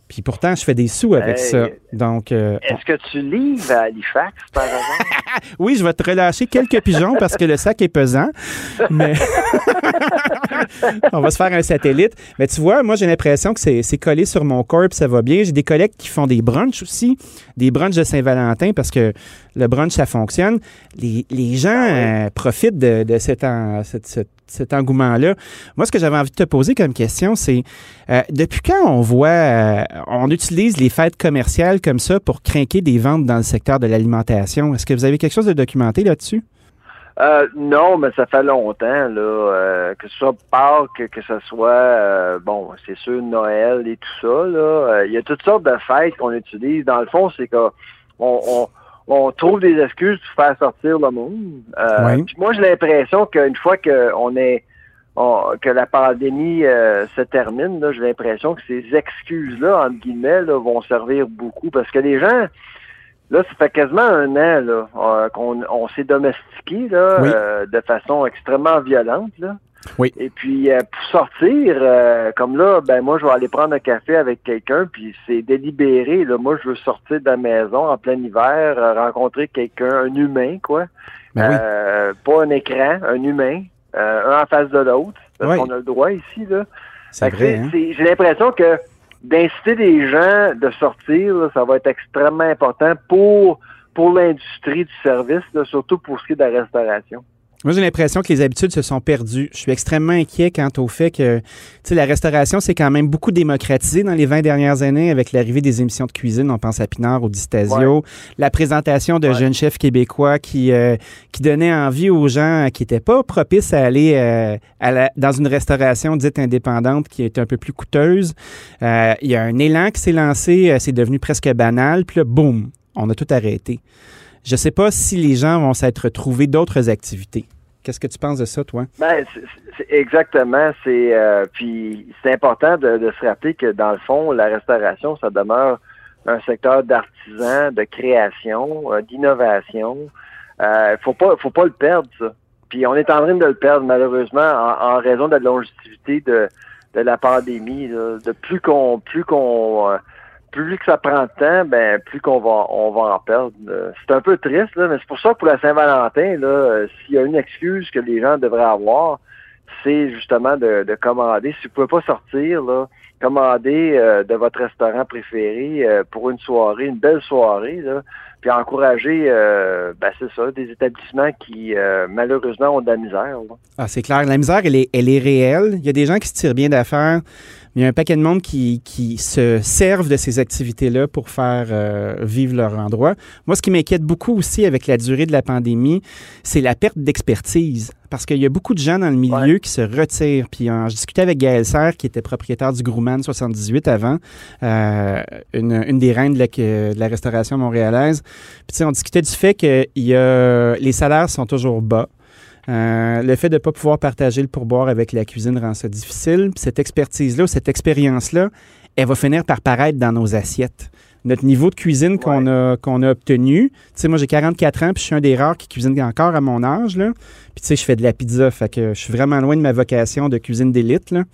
Puis pourtant, je fais des sous avec
Hey.
ça. Donc, euh,
Est-ce que tu livres à Halifax, par exemple?
oui, je vais te relâcher quelques pigeons parce que le sac est pesant. Mais on va se faire un satellite. Mais tu vois, moi, j'ai l'impression que c'est collé sur mon corps, puis ça va bien. J'ai des collègues qui font des brunchs aussi, des brunchs de Saint-Valentin parce que le brunch, ça fonctionne. Les, les gens euh, profitent de, de cet, en- cet- cet- cet engouement-là. Moi, ce que j'avais envie de te poser comme question, c'est euh, depuis quand on voit, euh, on utilise les fêtes commerciales comme ça pour craquer des ventes dans le secteur de l'alimentation? Est-ce que vous avez quelque chose de documenté là-dessus?
Euh, non, mais ça fait longtemps, là, que ce soit Pâques, que ce soit, bon, c'est sûr, Noël et tout ça, là. Il y a toutes sortes de fêtes qu'on utilise. Dans le fond, c'est qu'on on, on trouve des excuses pour faire sortir le monde. Euh,
Oui.
moi, j'ai l'impression qu'une fois qu'on est on- que la pandémie euh, se termine, j'ai l'impression que ces excuses-là, entre guillemets, là, vont servir beaucoup. Parce que les gens, Là, ça fait quasiment un an là, euh, qu'on on s'est domestiqué là,
Oui.
euh, de façon extrêmement violente. Là.
Oui.
Et puis euh, pour sortir, euh, comme là, ben moi je vais aller prendre un café avec quelqu'un, puis c'est délibéré. Là. Moi, je veux sortir de la maison en plein hiver, euh, rencontrer quelqu'un, un humain, quoi.
Ben oui.
Pas un écran, un humain, euh, un en face de l'autre. Parce
Oui.
qu'on a le droit ici, là.
C'est vrai, hein?
J'ai l'impression que d'inciter les gens de sortir, là, ça va être extrêmement important pour, pour l'industrie du service, là, surtout pour ce qui est de la restauration.
Moi, j'ai l'impression que les habitudes se sont perdues. Je suis extrêmement inquiet quant au fait que, tu sais, la restauration s'est quand même beaucoup démocratisée dans les 20 dernières années avec l'arrivée des émissions de cuisine. On pense à Pinard ou Distasio. La présentation de
Ouais.
jeunes chefs québécois qui, euh, qui donnaient envie aux gens qui n'étaient pas propices à aller euh, à la- dans une restauration dite indépendante qui est un peu plus coûteuse. Euh, Il y a un élan qui s'est lancé. euh, C'est devenu presque banal. Puis là, boum, on a tout arrêté. Je sais pas si les gens vont s'être trouvés d'autres activités. Qu'est-ce que tu penses de ça, toi?
Ben, c'est exactement. C'est euh, puis c'est important de, de se rappeler que dans le fond, la restauration, ça demeure un secteur d'artisan, de création, euh, d'innovation. Euh, faut pas, faut pas le perdre ça. Puis on est en train de le perdre malheureusement en, en raison de la longévité de, de la pandémie. De plus qu'on, plus qu'on, euh, plus que ça prend de temps, ben plus qu'on va, on va en perdre. Euh, C'est un peu triste là, mais c'est pour ça que pour la Saint-Valentin là, euh, s'il y a une excuse que les gens devraient avoir, c'est justement de, de commander. Si vous pouvez pas sortir là, commandez euh, de votre restaurant préféré euh, pour une soirée, une belle soirée là. puis encourager, euh, ben c'est ça, des établissements qui euh, malheureusement ont de la misère. là.
Ah, c'est clair. La misère, elle est, elle est réelle. Il y a des gens qui se tirent bien d'affaires. Il y a un paquet de monde qui, qui se servent de ces activités-là pour faire euh, vivre leur endroit. Moi, ce qui m'inquiète beaucoup aussi avec la durée de la pandémie, c'est la perte d'expertise. Parce qu'il y a beaucoup de gens dans le milieu
Ouais.
qui se retirent. Puis euh, je discutais avec Gaël Serre, qui était propriétaire du Grumman 78 avant, euh, une, une des reines de la, de la restauration montréalaise. Puis on discutait du fait que y a, les salaires sont toujours bas. Euh, le fait de ne pas pouvoir partager le pourboire avec la cuisine rend ça difficile. Puis cette expertise-là, cette expérience-là, elle va finir par paraître dans nos assiettes. Notre niveau de cuisine qu'on a, qu'on a obtenu, tu sais, moi j'ai 44 ans, puis je suis un des rares qui cuisine encore à mon âge, là. Puis tu sais, je fais de la pizza, fait que je suis vraiment loin de ma vocation de cuisine d'élite, là.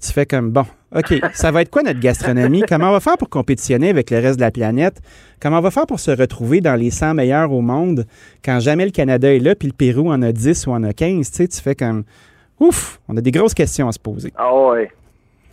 Tu fais comme, bon, OK, ça va être quoi notre gastronomie? Comment on va faire pour compétitionner avec le reste de la planète? Comment on va faire pour se retrouver dans les 100 meilleurs au monde quand jamais le Canada est là, puis le Pérou en a 10 ou en a 15? Tu sais, fais comme, ouf, on a des grosses questions à se poser.
Ah ouais.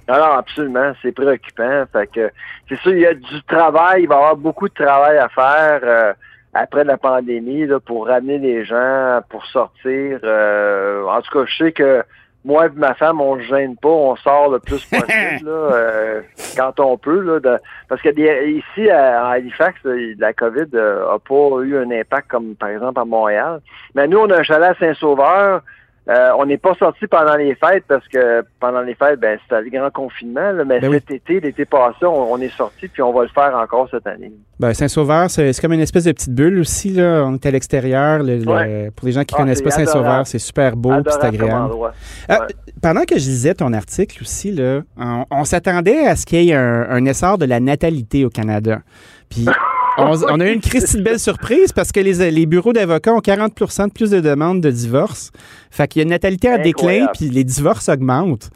Non, non, absolument, c'est préoccupant. Fait que c'est sûr, il y a du travail, il va y avoir beaucoup de travail à faire euh, après la pandémie pour ramener les gens, pour sortir. euh, en tout cas, je sais que moi et ma femme, on ne gêne pas, on sort le plus possible là, euh, quand on peut. Là, de- parce que des- ici, à, à Halifax, là, la COVID n'a pas eu un impact comme par exemple à Montréal. Mais nous, on a un chalet à Saint-Sauveur. Euh, on n'est pas sorti pendant les fêtes parce que pendant les fêtes, ben c'était le grand confinement. là, mais
Ben oui.
cet été, l'été passé, on, on est sorti puis on va le faire encore cette année.
Ben, Saint-Sauveur, c'est comme une espèce de petite bulle aussi. Là. On est à l'extérieur. Le- le-
Ouais.
Pour les gens qui
Ah,
connaissent pas Saint-Sauveur, c'est super beau puis c'est agréable. Ah,
Ouais.
Pendant que je lisais ton article aussi, là, on, on s'attendait à ce qu'il y ait un, un essor de la natalité au Canada. Puis on, on a eu une Christie de belle surprise parce que les, les bureaux d'avocats ont 40% de plus de demandes de divorce. Fait qu'il y a une natalité en déclin, puis les divorces augmentent.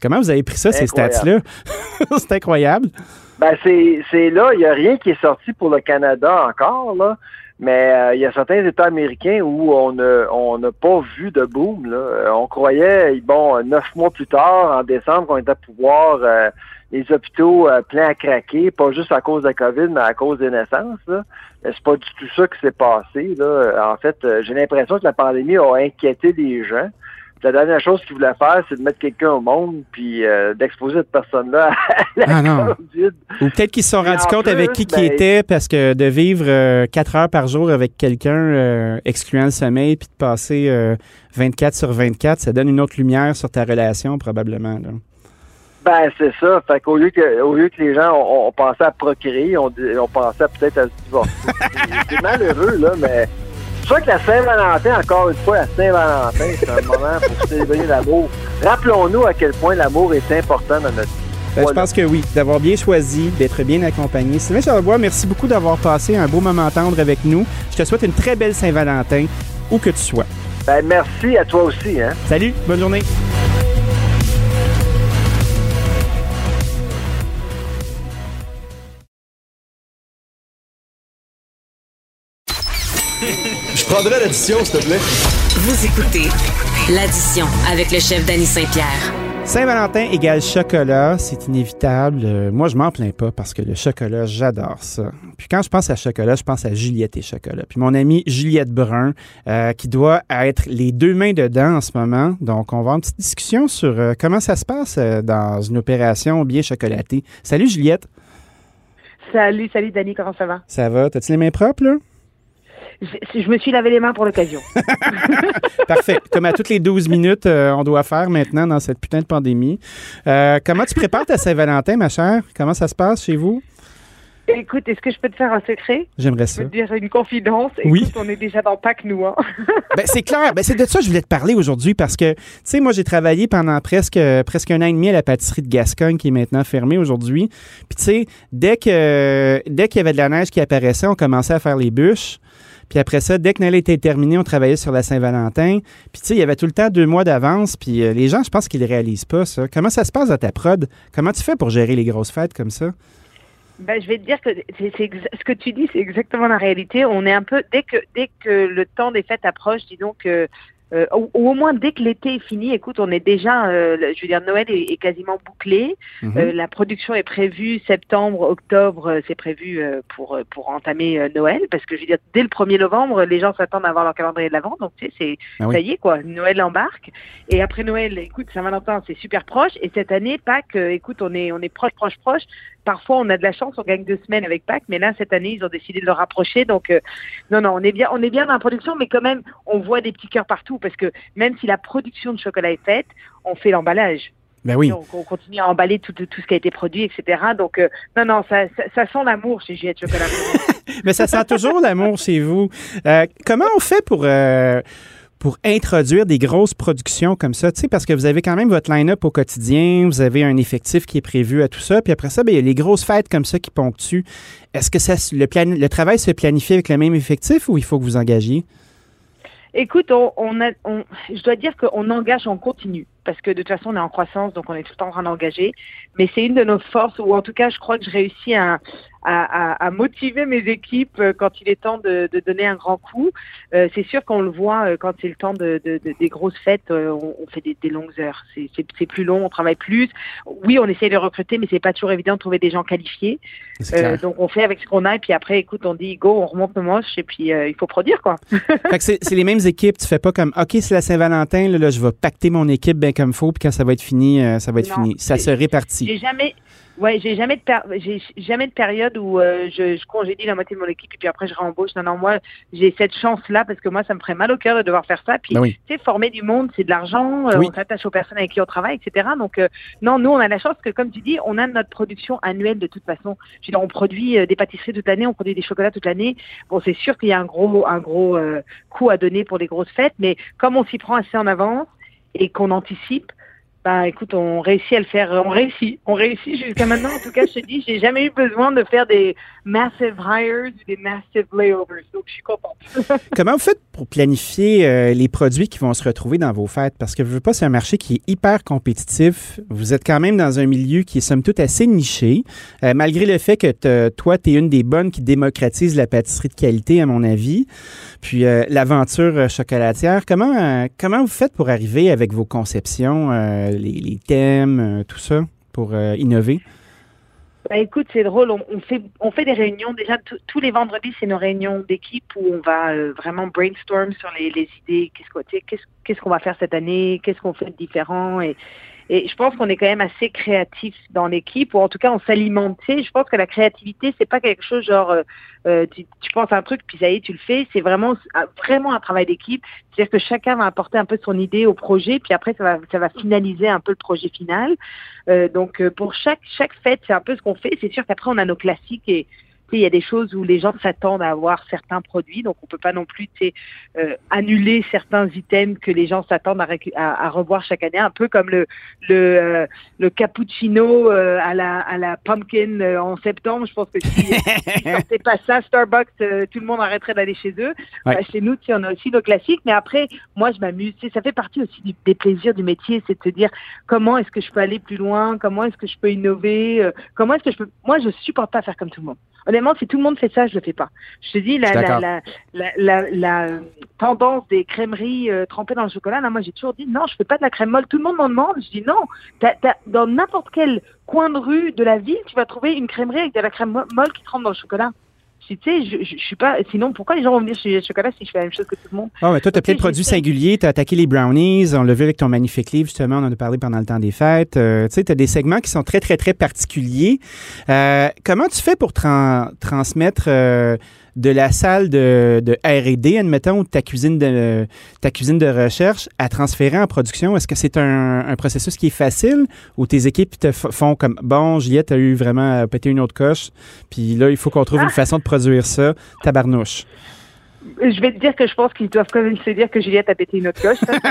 Comment vous avez pris ça, ces stats-là? c'est incroyable.
Ben c'est c'est là, il n'y a rien qui est sorti pour le Canada encore là, mais euh, il y a certains États américains où on ne on n'a pas vu de boom là. Euh, On croyait bon neuf mois plus tard en décembre qu'on était à pouvoir euh, les hôpitaux euh, pleins à craquer, pas juste à cause de la COVID, mais à cause des naissances là. C'est pas du tout ça qui s'est passé là. En fait, euh, j'ai l'impression que la pandémie a inquiété les gens. La dernière chose qu'ils voulaient faire, c'est de mettre quelqu'un au monde puis euh, d'exposer cette personne-là à la
Ah non.
COVID.
Ou peut-être qu'ils se sont rendus
en
compte avec
plus,
qui qui
ben-
était parce que de vivre euh, quatre heures par jour avec quelqu'un, euh, excluant le sommeil, puis de passer euh, 24 sur 24, ça donne une autre lumière sur ta relation, probablement. là.
Ben, c'est ça. Fait qu'au lieu que, au lieu que les gens ont, ont pensé à procréer, on, on pensait peut-être à se divorcer. C'est malheureux, là, mais c'est sûr que la Saint-Valentin, encore une fois, la Saint-Valentin, c'est un moment pour célébrer l'amour. Rappelons-nous à quel point l'amour est important dans notre vie.
Ben, Je
Voilà.
pense que oui, d'avoir bien choisi, d'être bien accompagné. Sylvain Charlebois, merci beaucoup d'avoir passé un beau moment tendre avec nous. Je te souhaite une très belle Saint-Valentin, où que tu sois.
Ben, merci à toi aussi, hein.
Salut, bonne journée.
Prendrais l'addition, s'il te plaît.
Vous écoutez l'addition avec le chef Danny Saint-Pierre.
Saint-Valentin égale chocolat, c'est inévitable. Euh, moi, je m'en plains pas parce que le chocolat, j'adore ça. Puis quand je pense à chocolat, je pense à Juliette et chocolat. Puis mon amie Juliette Brun, euh, qui doit être les deux mains dedans en ce moment. Donc, on va avoir une petite discussion sur euh, comment ça se passe euh, dans une opération bien chocolatée. Salut Juliette,
Salut, salut Dani, comment ça va?
ça va? T'as-tu les mains propres, là?
Je, je me suis lavé les mains pour l'occasion.
Parfait. Comme à toutes les 12 minutes, euh, on doit faire maintenant dans cette putain de pandémie. Euh, comment tu prépares ta Saint-Valentin, ma chère? Comment ça se passe chez vous?
Écoute, est-ce que je peux te faire un secret?
J'aimerais
Je
ça.
peux te dire une confidence? Écoute,
Oui.
on est déjà dans Pâques, nous, hein?
Ben, c'est clair. Ben, c'est de ça que je voulais te parler aujourd'hui parce que, tu sais, moi, j'ai travaillé pendant presque, presque un an et demi à la pâtisserie de Gascogne qui est maintenant fermée aujourd'hui. Puis, tu sais, dès que dès qu'il y avait de la neige qui apparaissait, on commençait à faire les bûches. Puis après ça, dès que Noël était terminé, on travaillait sur la Saint-Valentin. Puis, tu sais, il y avait tout le temps deux mois d'avance. Puis, euh, les gens, je pense qu'ils ne réalisent pas, ça. Comment ça se passe dans ta prod? Comment tu fais pour gérer les grosses fêtes comme ça?
Ben, je vais te dire que exa- ce que tu dis, c'est exactement la réalité. On est un peu dès que dès que le temps des fêtes approche, disons que euh, ou, ou au moins dès que l'été est fini, écoute, on est déjà, euh, je veux dire, Noël est, est quasiment bouclé.
Mhm.
Euh, la production est prévue septembre, octobre, euh, c'est prévu euh, pour euh, pour entamer euh, Noël, parce que je veux dire, dès le 1er novembre, les gens s'attendent à avoir leur calendrier de l'avant, donc tu sais, c'est
Ah oui.
ça y est quoi, Noël embarque. Et après Noël, écoute, Saint-Valentin, c'est super proche. Et cette année, Pâques, euh, écoute, on est on est proche, proche, proche. Parfois, on a de la chance, on gagne deux semaines avec Pâques, mais là, cette année, ils ont décidé de le rapprocher. Donc, euh, non, non, on est bien, on est bien dans la production, mais quand même, on voit des petits cœurs partout, parce que même si la production de chocolat est faite, on fait l'emballage.
Ben oui.
Donc, on continue à emballer tout, tout, tout ce qui a été produit, etc. Donc, euh, non, non, ça, ça, ça sent l'amour chez Juliette Chocolat.
Mais ça sent toujours l'amour chez vous. Euh, comment on fait pour, euh, pour introduire des grosses productions comme ça? Tu sais, parce que vous avez quand même votre line-up au quotidien, vous avez un effectif qui est prévu à tout ça, puis après ça, ben, il y a les grosses fêtes comme ça qui ponctuent. Est-ce que ça, le, plan- le travail se planifie avec le même effectif ou il faut que vous engagiez?
Écoute, on, on a, on, je dois dire qu'on engage en continu parce que de toute façon on est en croissance, donc on est tout le temps en train d'engager. Mais c'est une de nos forces, ou en tout cas, je crois que je réussis à, à, à, à motiver mes équipes euh, quand il est temps de, de donner un grand coup. Euh, c'est sûr qu'on le voit euh, quand c'est le temps de, de, de- des grosses fêtes, euh, on, on fait des, des longues heures. C'est- C'est c'est plus long, on travaille plus. Oui, on essaye de recruter, mais c'est pas toujours évident de trouver des gens qualifiés. Euh, donc on fait avec ce qu'on a, et puis après, écoute, on dit go, on remonte nos manches, et puis euh, il faut produire quoi.
Fait que c'est c'est les mêmes équipes. Tu fais pas comme, OK, c'est la Saint-Valentin, là, là, je vais pacter mon équipe bien comme faut, puis quand ça va être fini, euh, ça va être
Non,
fini. Ça se répartit.
J'ai jamais, ouais, j'ai jamais de j'ai jamais de période où euh, je, je congédie la moitié de mon équipe et puis après je réembauche. Non, non, moi j'ai cette chance-là parce que moi ça me ferait mal au cœur de devoir faire ça. Puis
Ben oui.
tu sais, former du monde, c'est de l'argent. euh,
Oui.
On s'attache aux personnes avec qui on travaille, etc. Donc euh, non, nous on a la chance que comme tu dis, on a notre production annuelle de toute façon. Je veux dire, on produit des pâtisseries toute l'année, on produit des chocolats toute l'année. Bon, c'est sûr qu'il y a un gros, un gros coup à donner pour les grosses fêtes, mais comme on s'y prend assez en avance et qu'on anticipe. Bah écoute, on réussit à le faire, on réussit, on réussit jusqu'à maintenant. En tout cas, je te dis, j'ai jamais eu besoin de faire des massive hires ou des massive layovers, donc je suis contente.
Comment vous faites pour planifier euh, les produits qui vont se retrouver dans vos fêtes? Parce que je veux pas, c'est un marché qui est hyper compétitif. Vous êtes quand même dans un milieu qui est somme toute assez niché, euh, malgré le fait que toi, tu es une des bonnes qui démocratise la pâtisserie de qualité, à mon avis. Puis euh, l'aventure chocolatière, comment, comment vous faites pour arriver avec vos conceptions, les, les thèmes, euh, tout ça, pour euh, innover?
Bah écoute, c'est drôle, on, fait on fait des réunions déjà tous- les vendredis, c'est nos réunions d'équipe où on va euh, vraiment brainstorm sur les, idées, qu'est-ce qu'on va faire cette année, qu'est-ce qu'on fait de différent et et je pense qu'on est quand même assez créatif dans l'équipe, ou en tout cas on s'alimente. Je pense que la créativité, c'est pas quelque chose genre euh, euh, tu, tu penses à un truc puis ça y est, tu le fais. C'est vraiment vraiment un travail d'équipe. C'est-à-dire que chacun va apporter un peu son idée au projet, puis après ça va ça va finaliser un peu le projet final. Euh, donc euh, pour chaque chaque fête, c'est un peu ce qu'on fait. C'est sûr qu'après on a nos classiques et il y a des choses où les gens s'attendent à avoir certains produits, donc on peut pas non plus euh, annuler certains items que les gens s'attendent à, récu- à, à revoir chaque année, un peu comme le le, euh, le cappuccino euh, à la à la pumpkin en septembre. Je pense que si si pas ça, Starbucks, tout le monde arrêterait d'aller chez eux.
Ouais.
Bah, chez nous, on a aussi nos classiques, mais après, moi, je m'amuse. Ça fait partie aussi du- des plaisirs du métier, c'est de se dire comment est-ce que je peux aller plus loin, comment est-ce que je peux innover, comment est-ce que je peux. Moi, je supporte pas faire comme tout le monde. Honnêtement, si tout le monde fait ça, je le fais pas. Je te dis, la, la, la, la, la, la, tendance des crèmeries euh, trempées dans le chocolat, là, moi, j'ai toujours dit non, je fais pas de la crème molle. Tout le monde m'en demande. Je dis non. Dans n'importe quel coin de rue de la ville, tu vas trouver une crèmerie avec de la crème mo- molle qui trempe dans le chocolat. Tu sais, je, je, je suis pas. Sinon, pourquoi les gens vont venir chez le chocolat si je fais la même chose que tout le monde?
Ah, mais toi, tu as plein de produits singuliers. Tu as attaqué les brownies. On l'a vu avec ton magnifique livre, justement. On en a parlé pendant le temps des fêtes. Euh, tu sais, tu as des segments qui sont très, très, très particuliers. Euh, comment tu fais pour tran- transmettre euh, de la salle de, de R&D, admettons, ou de ta cuisine de, ta cuisine de recherche à transférer en production? Est-ce que c'est un, un processus qui est facile ou tes équipes te font comme, bon, Juliette, tu as eu vraiment à péter une autre coche, puis là, il faut qu'on trouve une façon de produire ça. Tabarnouche.
Je vais te dire que je pense qu'ils doivent quand même se dire que Juliette a pété une autre coche. Ça.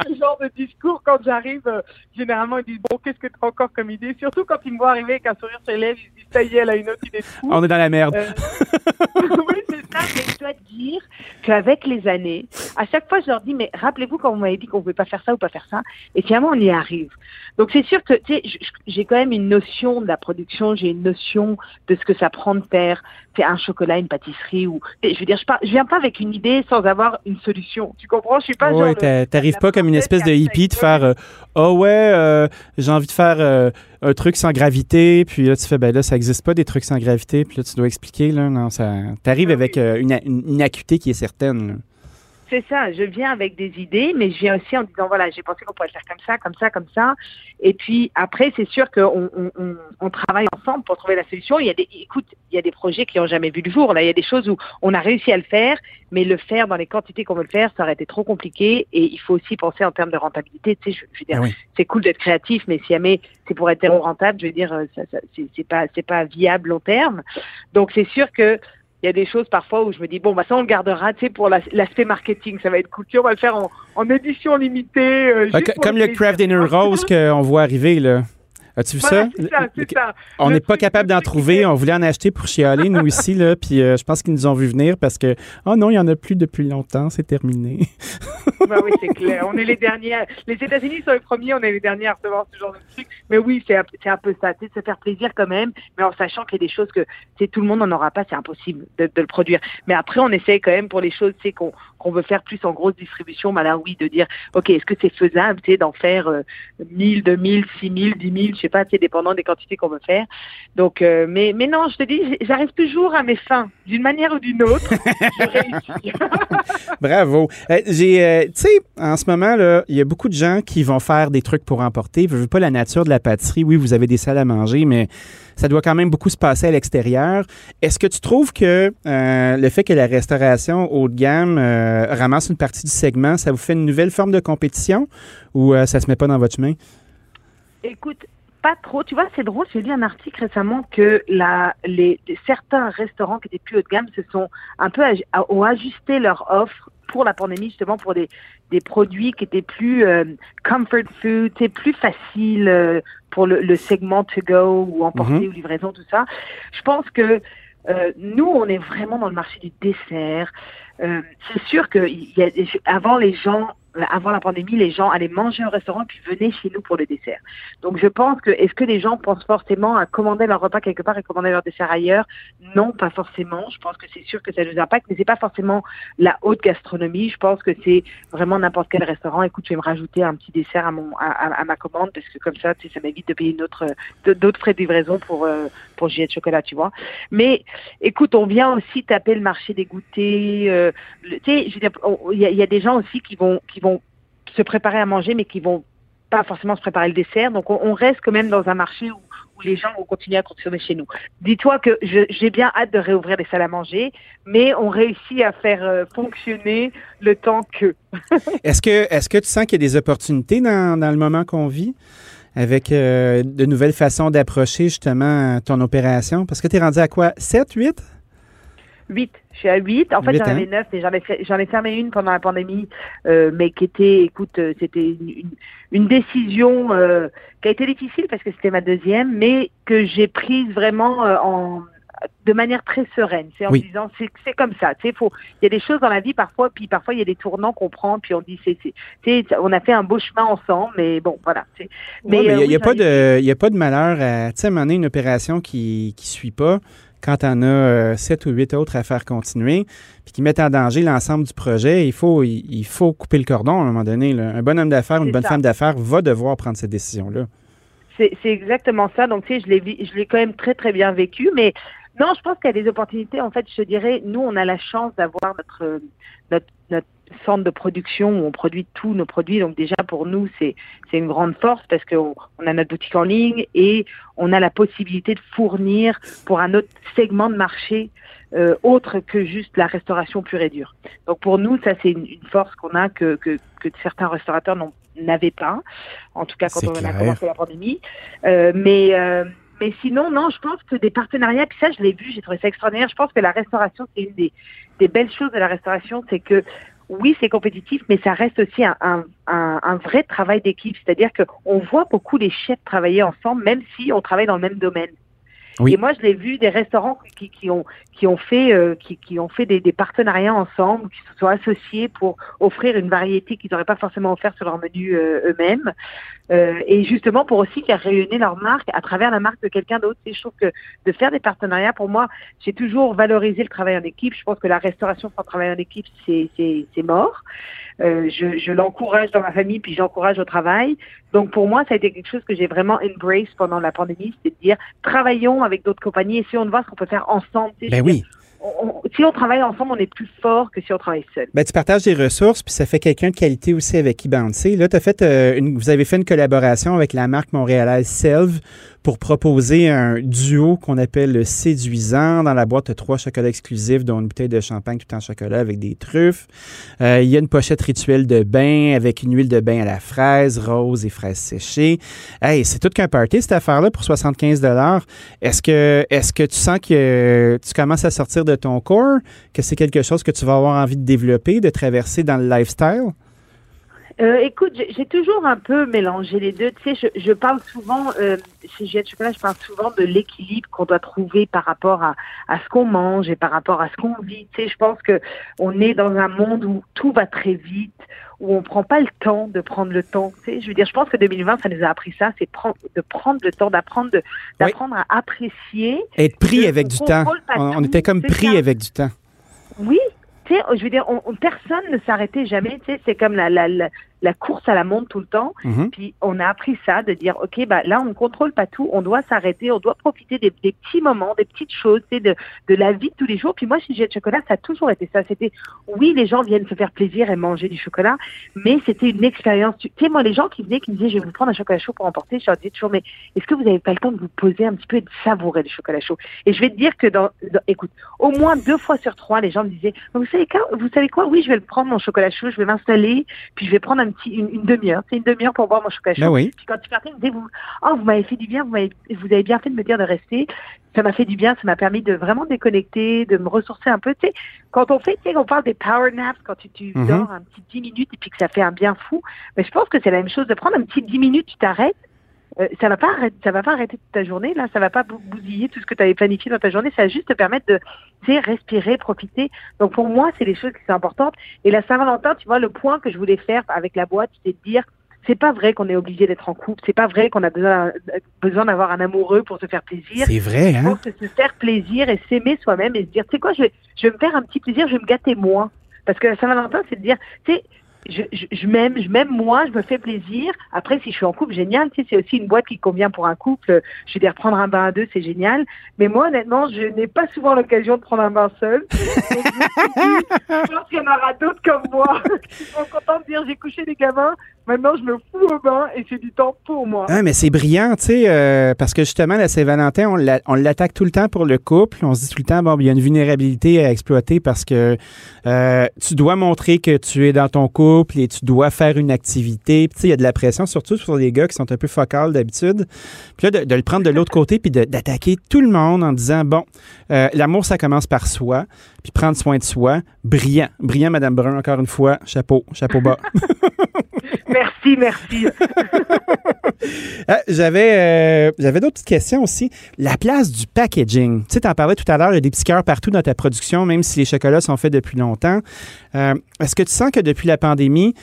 Ce genre de discours, quand j'arrive, euh, généralement, ils disent Bon, qu'est-ce que tu as encore comme idée? Surtout quand ils me voient arriver avec un sourire sur les lèvres, ils se disent Ça y est, elle a une autre idée de fou.
On est dans la merde.
Euh, oui, c'est ça, mais je dois te dire qu'avec les années, à chaque fois, je leur dis, mais rappelez-vous quand vous m'avez dit qu'on ne pouvait pas faire ça ou pas faire ça, et finalement, on y arrive. Donc, c'est sûr que, j'ai quand même une notion de la production, j'ai une notion de ce que ça prend de faire c'est un chocolat, une pâtisserie ou je veux dire, je, je viens pas avec une idée sans avoir une solution. Tu comprends? Je suis pas
ouais, t'arrives pas comme une espèce de hippie de faire oh ouais, euh, j'ai envie de faire euh, un truc sans gravité, puis là tu fais ben là ça existe pas des trucs sans gravité, puis là tu dois expliquer là non ça t'arrives ah avec une, une, acuité qui est certaine.
C'est ça, je viens avec des idées, mais je viens aussi en disant, voilà, j'ai pensé qu'on pourrait faire comme ça, comme ça, comme ça. Et puis après, c'est sûr qu'on on, on, travaille ensemble pour trouver la solution. Il y a des, écoute, il y a des projets qui n'ont jamais vu le jour. Là, il y a des choses où on a réussi à le faire, mais le faire dans les quantités qu'on veut le faire, ça aurait été trop compliqué. Et il faut aussi penser en termes de rentabilité. Tu sais, je, veux dire, ah c'est cool d'être créatif, mais si jamais c'est pour être rentable, je veux dire, ça, ça c'est pas, c'est pas viable long terme. Donc c'est sûr que il y a des choses parfois où je me dis bon bah ça on le gardera tu sais pour l'aspect marketing ça va être cool. On va le faire en, en édition limitée euh,
comme le craft dinner rose qu'on voit arriver là As-tu vu ça? On n'est pas capable d'en trouver. On voulait en acheter pour chialer, nous, ici, là. Puis euh, je pense qu'ils nous ont vu venir parce que, oh non, il n'y en a plus depuis longtemps. C'est terminé.
ben oui, c'est clair. On est les derniers. Les États-Unis sont les premiers. On est les derniers à recevoir ce genre de truc. Mais oui, c'est un peu ça. Tu sais, se faire plaisir quand même, mais en sachant qu'il y a des choses que, tout le monde n'en aura pas. C'est impossible de, le produire. Mais après, on essaie quand même pour les choses, qu'on qu'on veut faire plus en grosse distribution, ben là, oui, de dire, OK, est-ce que c'est faisable, tu sais, d'en faire euh, 1000, 2000, 6000, 10 000, je sais pas, sais, dépendant des quantités qu'on veut faire. Donc, euh, mais, mais non, je te dis, j'arrive toujours à mes fins, d'une manière ou d'une autre.
Bravo. Euh, j'ai, euh, tu sais, en ce moment, là, il y a beaucoup de gens qui vont faire des trucs pour emporter. Je veux pas la nature de la pâtisserie. Oui, vous avez des salles à manger, mais ça doit quand même beaucoup se passer à l'extérieur. Est-ce que tu trouves que euh, le fait que la restauration haut de gamme euh, ramasse une partie du segment, ça vous fait une nouvelle forme de compétition ou euh, ça se met pas dans votre chemin?
Écoute, pas trop. Tu vois, c'est drôle. J'ai lu un article récemment que la, les, certains restaurants qui étaient plus haut de gamme se sont un peu ont ajusté leur offre pour la pandémie, justement pour des, des produits qui étaient plus euh, comfort food, plus facile euh, pour le, le, segment to go ou emporter mhm. ou livraison, tout ça. Je pense que euh, nous, on est vraiment dans le marché du dessert. Euh, c'est sûr que y a, avant les gens avant la pandémie, les gens allaient manger au restaurant puis venaient chez nous pour le dessert. Donc je pense que est-ce que les gens pensent forcément à commander leur repas quelque part et commander leur dessert ailleurs? Non, pas forcément. Je pense que c'est sûr que ça nous impacte, mais c'est pas forcément la haute gastronomie. Je pense que c'est vraiment n'importe quel restaurant. Écoute, je vais me rajouter un petit dessert à mon à, ma commande parce que comme ça, ça m'évite de payer une autre d'autres frais de livraison pour euh, pour de chocolat, tu vois. Mais écoute, on vient aussi taper le marché des goûters. Euh, tu sais, il y, y a des gens aussi qui vont vont se préparer à manger, mais qui vont pas forcément se préparer le dessert. Donc, on, reste quand même dans un marché où, les gens vont continuer à consommer chez nous. Dis-toi que j'ai bien hâte de réouvrir les salles à manger, mais on réussit à faire euh, fonctionner le temps que.
est-ce que, est-ce que tu sens qu'il y a des opportunités dans, dans le moment qu'on vit? avec euh, de nouvelles façons d'approcher justement ton opération? Parce que tu es rendu à quoi? 7, 8?
8. Je suis à 8. En fait, j'en avais 9 et j'en ai, fermé une pendant la pandémie, euh, mais qui était, écoute, euh, c'était une, décision euh, qui a été difficile parce que c'était ma deuxième, mais que j'ai prise vraiment en de manière très sereine. C'est en disant, c'est comme ça. Tu sais, faut, il y a des choses dans la vie parfois, puis parfois il y a des tournants qu'on prend, puis on dit, c'est, c'est, on a fait un beau chemin ensemble, mais bon, voilà.
Mais il n'y a, pas de, il y a pas de malheur à, tu sais, à une opération qui, qui suit pas quand tu en as euh, sept ou huit autres à faire continuer, puis qui mettent en danger l'ensemble du projet, il faut, il, faut couper le cordon à un moment donné. Un bon homme d'affaires, une bonne femme d'affaires va devoir prendre cette décision-là.
C'est exactement ça. Donc, tu sais, je l'ai, je l'ai quand même très, très bien vécu, mais non, je pense qu'il y a des opportunités. En fait, je dirais, nous, on a la chance d'avoir notre, notre, notre centre de production où on produit tous nos produits. Donc déjà pour nous c'est c'est une grande force parce qu'on on a notre boutique en ligne et on a la possibilité de fournir pour un autre segment de marché euh, autre que juste la restauration pure et dure. Donc pour nous ça c'est une, force qu'on a que, que, que certains restaurateurs n'avaient pas. En tout cas quand on a commencé la pandémie. Euh, mais euh, mais sinon, non, je pense que des partenariats, puis ça, je l'ai vu, j'ai trouvé ça extraordinaire. Je pense que la restauration, c'est une des, des belles choses de la restauration, c'est que oui, c'est compétitif, mais ça reste aussi un, vrai travail d'équipe. C'est-à-dire qu'on voit beaucoup les chefs travailler ensemble, même si on travaille dans le même domaine. Et moi, je l'ai vu des restaurants qui, ont qui ont fait euh, qui, qui, ont fait des, partenariats ensemble, qui se sont associés pour offrir une variété qu'ils n'auraient pas forcément offert sur leur menu euh, eux-mêmes. Euh, et justement pour aussi faire rayonner leur marque à travers la marque de quelqu'un d'autre. Et je trouve que de faire des partenariats, pour moi, j'ai toujours valorisé le travail en équipe. Je pense que la restauration sans travail en équipe, c'est c'est mort. Je, je l'encourage dans ma famille, puis j'encourage au travail. Donc pour moi, ça a été quelque chose que j'ai vraiment embrace pendant la pandémie, c'est de dire travaillons avec d'autres compagnies et si on voit ce qu'on peut faire ensemble.
Ben oui.
dire, on- on- si on travaille ensemble, on est plus fort que si on travaille seul.
Ben, tu partages des ressources, puis ça fait quelqu'un de qualité aussi avec qui bouncer. Là, t'as fait, euh, une- vous avez fait une collaboration avec la marque montréalaise Selve pour proposer un duo qu'on appelle le séduisant. Dans la boîte, trois chocolats exclusifs, dont une bouteille de champagne tout en chocolat avec des truffes. Euh, Il y a une pochette rituelle de bain avec une huile de bain à la fraise, rose et fraises séchées. Hey, c'est tout qu'un party, cette affaire-là, pour 75 Est-ce que, est-ce que tu sens que tu commences à sortir de ton corps, que c'est quelque chose que tu vas avoir envie de développer, de traverser dans le lifestyle?
Euh, écoute, j'ai toujours un peu mélangé les deux. Tu sais, je, je parle souvent, euh, chez Jet Chocolat, je parle souvent de l'équilibre qu'on doit trouver par rapport à, à ce qu'on mange et par rapport à ce qu'on vit. Tu sais, je pense que on est dans un monde où tout va très vite, où on prend pas le temps de prendre le temps. Tu sais, je veux dire, je pense que 2020, ça nous a appris ça, c'est de prendre le temps, d'apprendre, d'apprendre à apprécier.
Être pris avec du temps. On, était comme pris
ça.
avec du temps.
Oui, tu sais, je veux dire, on, on- personne ne s'arrêtait jamais. Tu sais, c'est comme la, la, la, la course à la montre tout le temps.
Mhm.
Puis on a appris ça, de dire, OK, bah, là, on ne contrôle pas tout, on doit s'arrêter, on doit profiter des, des petits moments, des petites choses, de, de la vie de tous les jours. Puis moi, chez Jet Chocolat, ça a toujours été ça. C'était, oui, les gens viennent se faire plaisir et manger du chocolat, mais c'était une expérience. Tu tu sais, moi, les gens qui venaient, qui me disaient, je vais vous prendre un chocolat chaud pour emporter, je leur disais toujours, mais est-ce que vous n'avez pas le temps de vous poser un petit peu et de savourer le chocolat chaud? Et je vais te dire que dans, dans- écoute, au moins deux fois sur trois, les gens me disaient, vous savez quoi, vous savez quoi? Oui, je vais le prendre, mon chocolat chaud, je vais m'installer, puis je vais prendre un petit, une, une demi-heure. C'est une demi-heure pour boire mon chocolat chaud.
Ben oui.
Puis quand tu partais, ils me vous, oh, vous m'avez fait du bien, vous, m'avez- vous avez bien fait de me dire de rester. Ça m'a fait du bien, ça m'a permis de vraiment déconnecter, de me ressourcer un peu. Tu sais, quand on fait, tu sais, on parle des power naps, quand tu, tu
Mhm.
dors un petit 10 minutes et puis que ça fait un bien fou. Mais je pense que c'est la même chose de prendre un petit 10 minutes, tu t'arrêtes. Euh, ça va pas arrêter, ça va pas arrêter toute ta journée là, ça va pas bou- bousiller tout ce que tu avais planifié dans ta journée, ça va juste te permettre de respirer, profiter. Donc pour moi, c'est des choses qui sont importantes et la Saint-Valentin, tu vois le point que je voulais faire avec la boîte, c'est de dire c'est pas vrai qu'on est obligé d'être en couple, c'est pas vrai qu'on a besoin besoin d'avoir un amoureux pour se faire plaisir.
C'est vrai, hein?
que se faire plaisir et s'aimer soi-même et se dire, tu sais quoi, je vais, je vais me faire un petit plaisir, je vais me gâter moins. Parce que la Saint-Valentin, c'est de dire, tu sais, je, je, je m'aime, je m'aime moi, je me fais plaisir. Après, si je suis en couple, génial. Tu sais, c'est aussi une boîte qui convient pour un couple. Je veux dire, prendre un bain à deux, c'est génial. Mais moi, honnêtement, je n'ai pas souvent l'occasion de prendre un bain seul. Je pense qu'il y en aura d'autres comme moi qui sont contents de dire, j'ai couché les gamins. Maintenant, je me fous au bain et c'est du temps pour moi.
Ah, mais c'est brillant, tu sais, euh, parce que justement, la Saint-Valentin, on l'a- on l'attaque tout le temps pour le couple. On se dit tout le temps, bon, il y a une vulnérabilité à exploiter parce que euh, tu dois montrer que tu es dans ton couple et tu dois faire une activité. Tu sais, il y a de la pression, surtout sur les gars qui sont un peu focales d'habitude. Puis là, de, le prendre de l'autre côté puis d'attaquer tout le monde en disant, bon, euh, l'amour, ça commence par soi, puis prendre soin de soi. Brillant. Brillant, Madame Brun, encore une fois. Chapeau, chapeau bas.
Merci, merci.
Ah, j'avais euh, j'avais d'autres petites questions aussi. La place du packaging. Tu sais, t'en parlais tout à l'heure, il y a des petits cœurs partout dans ta production, même si les chocolats sont faits depuis longtemps. Euh, Est-ce que tu sens que depuis la pandémie,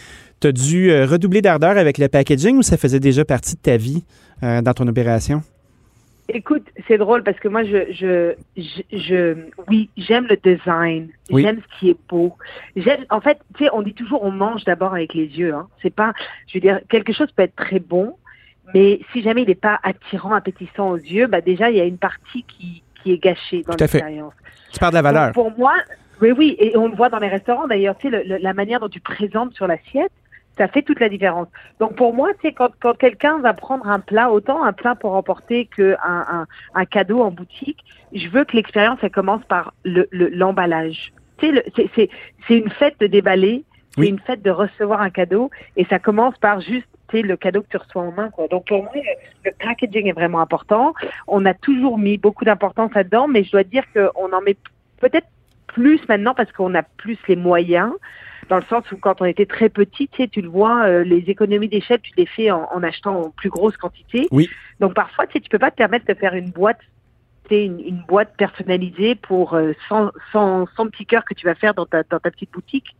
tu as dû euh, redoubler d'ardeur avec le packaging ou ça faisait déjà partie de ta vie euh, dans ton opération?
Écoute, c'est drôle parce que moi, je, je, je, je- oui, j'aime le design.
Oui.
J'aime ce qui est beau. J'aime, en fait, tu sais, on dit toujours, on mange d'abord avec les yeux. Hein. C'est pas, je veux dire, quelque chose peut être très bon, mais si jamais il n'est pas attirant, appétissant aux yeux, bah déjà, il y a une partie qui, qui est gâchée dans l'expérience.
Tu parles de la valeur.
Donc, pour moi, oui, oui, et on le voit dans les restaurants d'ailleurs, tu sais, le- le- la manière dont tu présentes sur l'assiette, ça fait toute la différence. Donc pour moi, sais, quand, quand quelqu'un va prendre un plat, autant un plat pour emporter qu'un un, un cadeau en boutique, je veux que l'expérience, elle commence par le le- l'emballage. tu sais, le- c'est- c'est c'est une fête de déballer, c'est
Oui.
une fête de recevoir un cadeau, et ça commence par juste le cadeau que tu reçois en main. Quoi. Donc pour moi, le, le packaging est vraiment important. On a toujours mis beaucoup d'importance là-dedans, mais je dois dire qu'on en met peut-être plus maintenant parce qu'on a plus les moyens, dans le sens où quand on était très petit, tu sais, tu le vois, euh, les économies d'échelle, tu les fais en, en achetant en plus grosse quantité.
Oui.
Donc parfois, tu sais, tu peux pas te permettre de faire une boîte une, une boîte personnalisée pour euh, 100, 100, 100 petits cœurs que tu vas faire dans ta, dans ta petite boutique.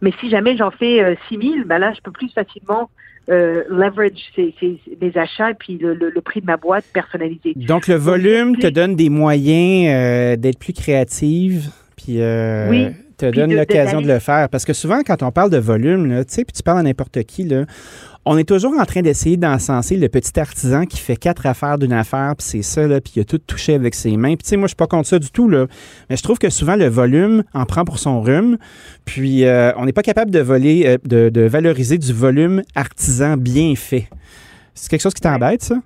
Mais si jamais j'en fais euh, 6000, ben là, je peux plus facilement euh, leverage ces, ces, les achats et puis le, le, le prix de ma boîte personnalisée.
Donc, le volume te donne des moyens euh, d'être plus créative, puis euh,
Oui.
Te donne l'occasion de le faire. Parce que souvent, quand on parle de volume, là, tu sais, puis tu parles à n'importe qui, là, on est toujours en train d'essayer d'encenser le petit artisan qui fait quatre affaires d'une affaire, puis c'est ça, là, puis il a tout touché avec ses mains. Puis tu sais, moi, je suis pas contre ça du tout, là. Mais je trouve que souvent, le volume en prend pour son rhume. Puis euh, on n'est pas capable de voler, euh, de, de valoriser du volume artisan bien fait. C'est quelque chose qui t'embête, ça?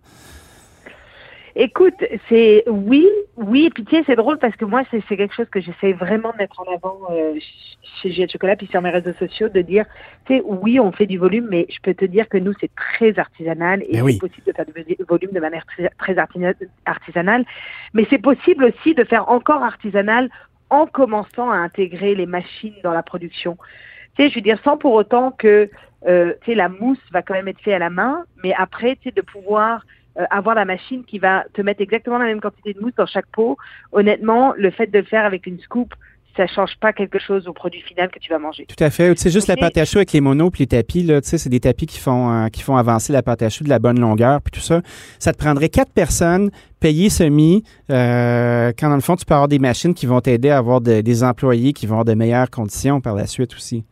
Écoute, c'est oui, oui, et puis tu sais, c'est drôle parce que moi, c'est quelque chose que j'essaie vraiment de mettre en avant euh, chez J.A. Chocolat, puis sur mes réseaux sociaux, de dire, tu sais, oui, on fait du volume, mais je peux te dire que nous, c'est très artisanal et c'est
oui.
possible de faire du vo- volume de manière très, artisanale, mais c'est possible aussi de faire encore artisanal en commençant à intégrer les machines dans la production. Tu sais, je veux dire, sans pour autant que, euh, tu sais, la mousse va quand même être faite à la main, mais après, tu sais, de pouvoir euh, avoir la machine qui va te mettre exactement la même quantité de mousse dans chaque pot. Honnêtement, le fait de le faire avec une scoop, ça change pas quelque chose au produit final que tu vas manger.
Tout à fait. Tu sais, juste la pâte à choux avec les monos puis les tapis, là, tu sais, c'est des tapis qui font, euh, qui font avancer la pâte à choux de la bonne longueur puis tout ça. Ça te prendrait quatre personnes payées semi, euh, quand dans le fond, tu peux avoir des machines qui vont t'aider à avoir de- des employés qui vont avoir de meilleures conditions par la suite aussi.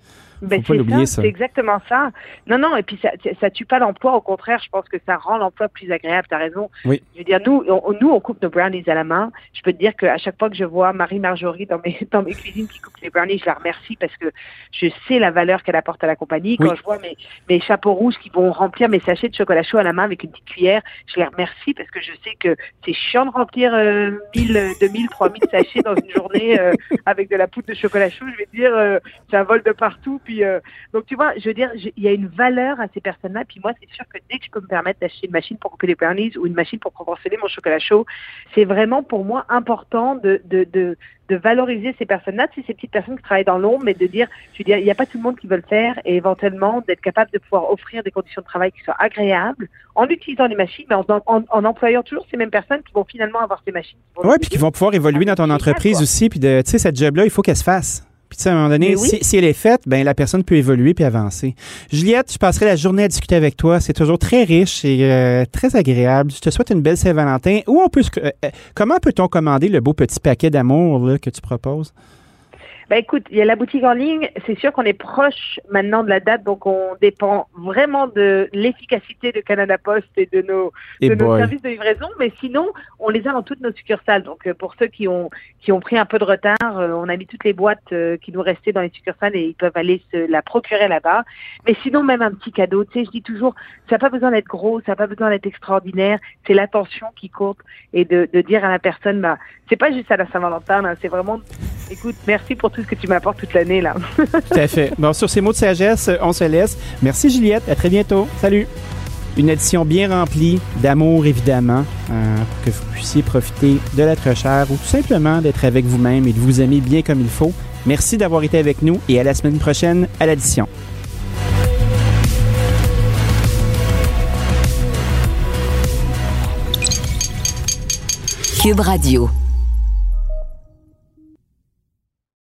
Ben,
pas
c'est
l'oublier,
ça,
ça.
c'est exactement ça. Non, non, et puis ça, ça tue pas l'emploi. Au contraire, je pense que ça rend l'emploi plus agréable. T'as raison.
Oui.
Je veux dire, nous, on, nous, on coupe nos brownies à la main. Je peux te dire qu'à chaque fois que je vois Marie-Marjorie dans mes, dans mes cuisines qui coupe les brownies, je la remercie parce que je sais la valeur qu'elle apporte à la compagnie.
Oui.
Quand je vois mes, mes chapeaux rouges qui vont remplir mes sachets de chocolat chaud à la main avec une petite cuillère, je les remercie parce que je sais que c'est chiant de remplir euh, 1000, 2000, 3000 sachets dans une journée euh, avec de la poudre de chocolat chaud. Je vais te dire, euh, c'est un vol de partout. Puis, euh, donc, tu vois, je veux dire, il y a une valeur à ces personnes-là. Puis moi, c'est sûr que dès que je peux me permettre d'acheter une machine pour couper les brownies ou une machine pour proportionner mon chocolat chaud, c'est vraiment pour moi important de, de, de, de valoriser ces personnes-là, tu sais, ces petites personnes qui travaillent dans l'ombre, mais de dire, je veux dire, il n'y a pas tout le monde qui veut le faire et éventuellement d'être capable de pouvoir offrir des conditions de travail qui soient agréables en utilisant les machines, mais en, en, en employant toujours ces mêmes personnes qui vont finalement avoir ces machines.
Oui, puis qui vont pouvoir évoluer dans ton entreprise aussi. Puis, de- tu sais, cette job-là, il faut qu'elle se fasse. Puis, tu sais, à un moment donné,
oui.
si, si elle est faite, ben la personne peut évoluer puis avancer. Juliette, je passerai la journée à discuter avec toi. C'est toujours très riche et euh, très agréable. Je te souhaite une belle Saint-Valentin. Où on peut, se- euh, euh, comment peut-on commander le beau petit paquet d'amour que tu proposes?
Ben écoute, il y a la boutique en ligne. C'est sûr qu'on est proche maintenant de la date, donc on dépend vraiment de l'efficacité de Canada Post et de nos,
Et
de nos services de livraison. Mais sinon, on les a dans toutes nos succursales. Donc euh, pour ceux qui ont qui ont pris un peu de retard, euh, on a mis toutes les boîtes euh, qui nous restaient dans les succursales et ils peuvent aller se la procurer là-bas. Mais sinon, même un petit cadeau. Tu sais, je dis toujours, ça n'a pas besoin d'être gros, ça n'a pas besoin d'être extraordinaire. C'est l'attention qui compte et de, de dire à la personne, bah, c'est pas juste à la Saint-Valentin, là, c'est vraiment, écoute, merci pour tout ce que tu m'apportes toute l'année là.
Tout à fait. Bon, sur ces mots de sagesse, on se laisse. Merci Juliette. À très bientôt. Salut. Une édition bien remplie d'amour, évidemment, euh, pour que vous puissiez profiter de l'être cher ou tout simplement d'être avec vous-même et de vous aimer bien comme il faut. Merci d'avoir été avec nous et à la semaine prochaine à l'addition.
Cube Radio.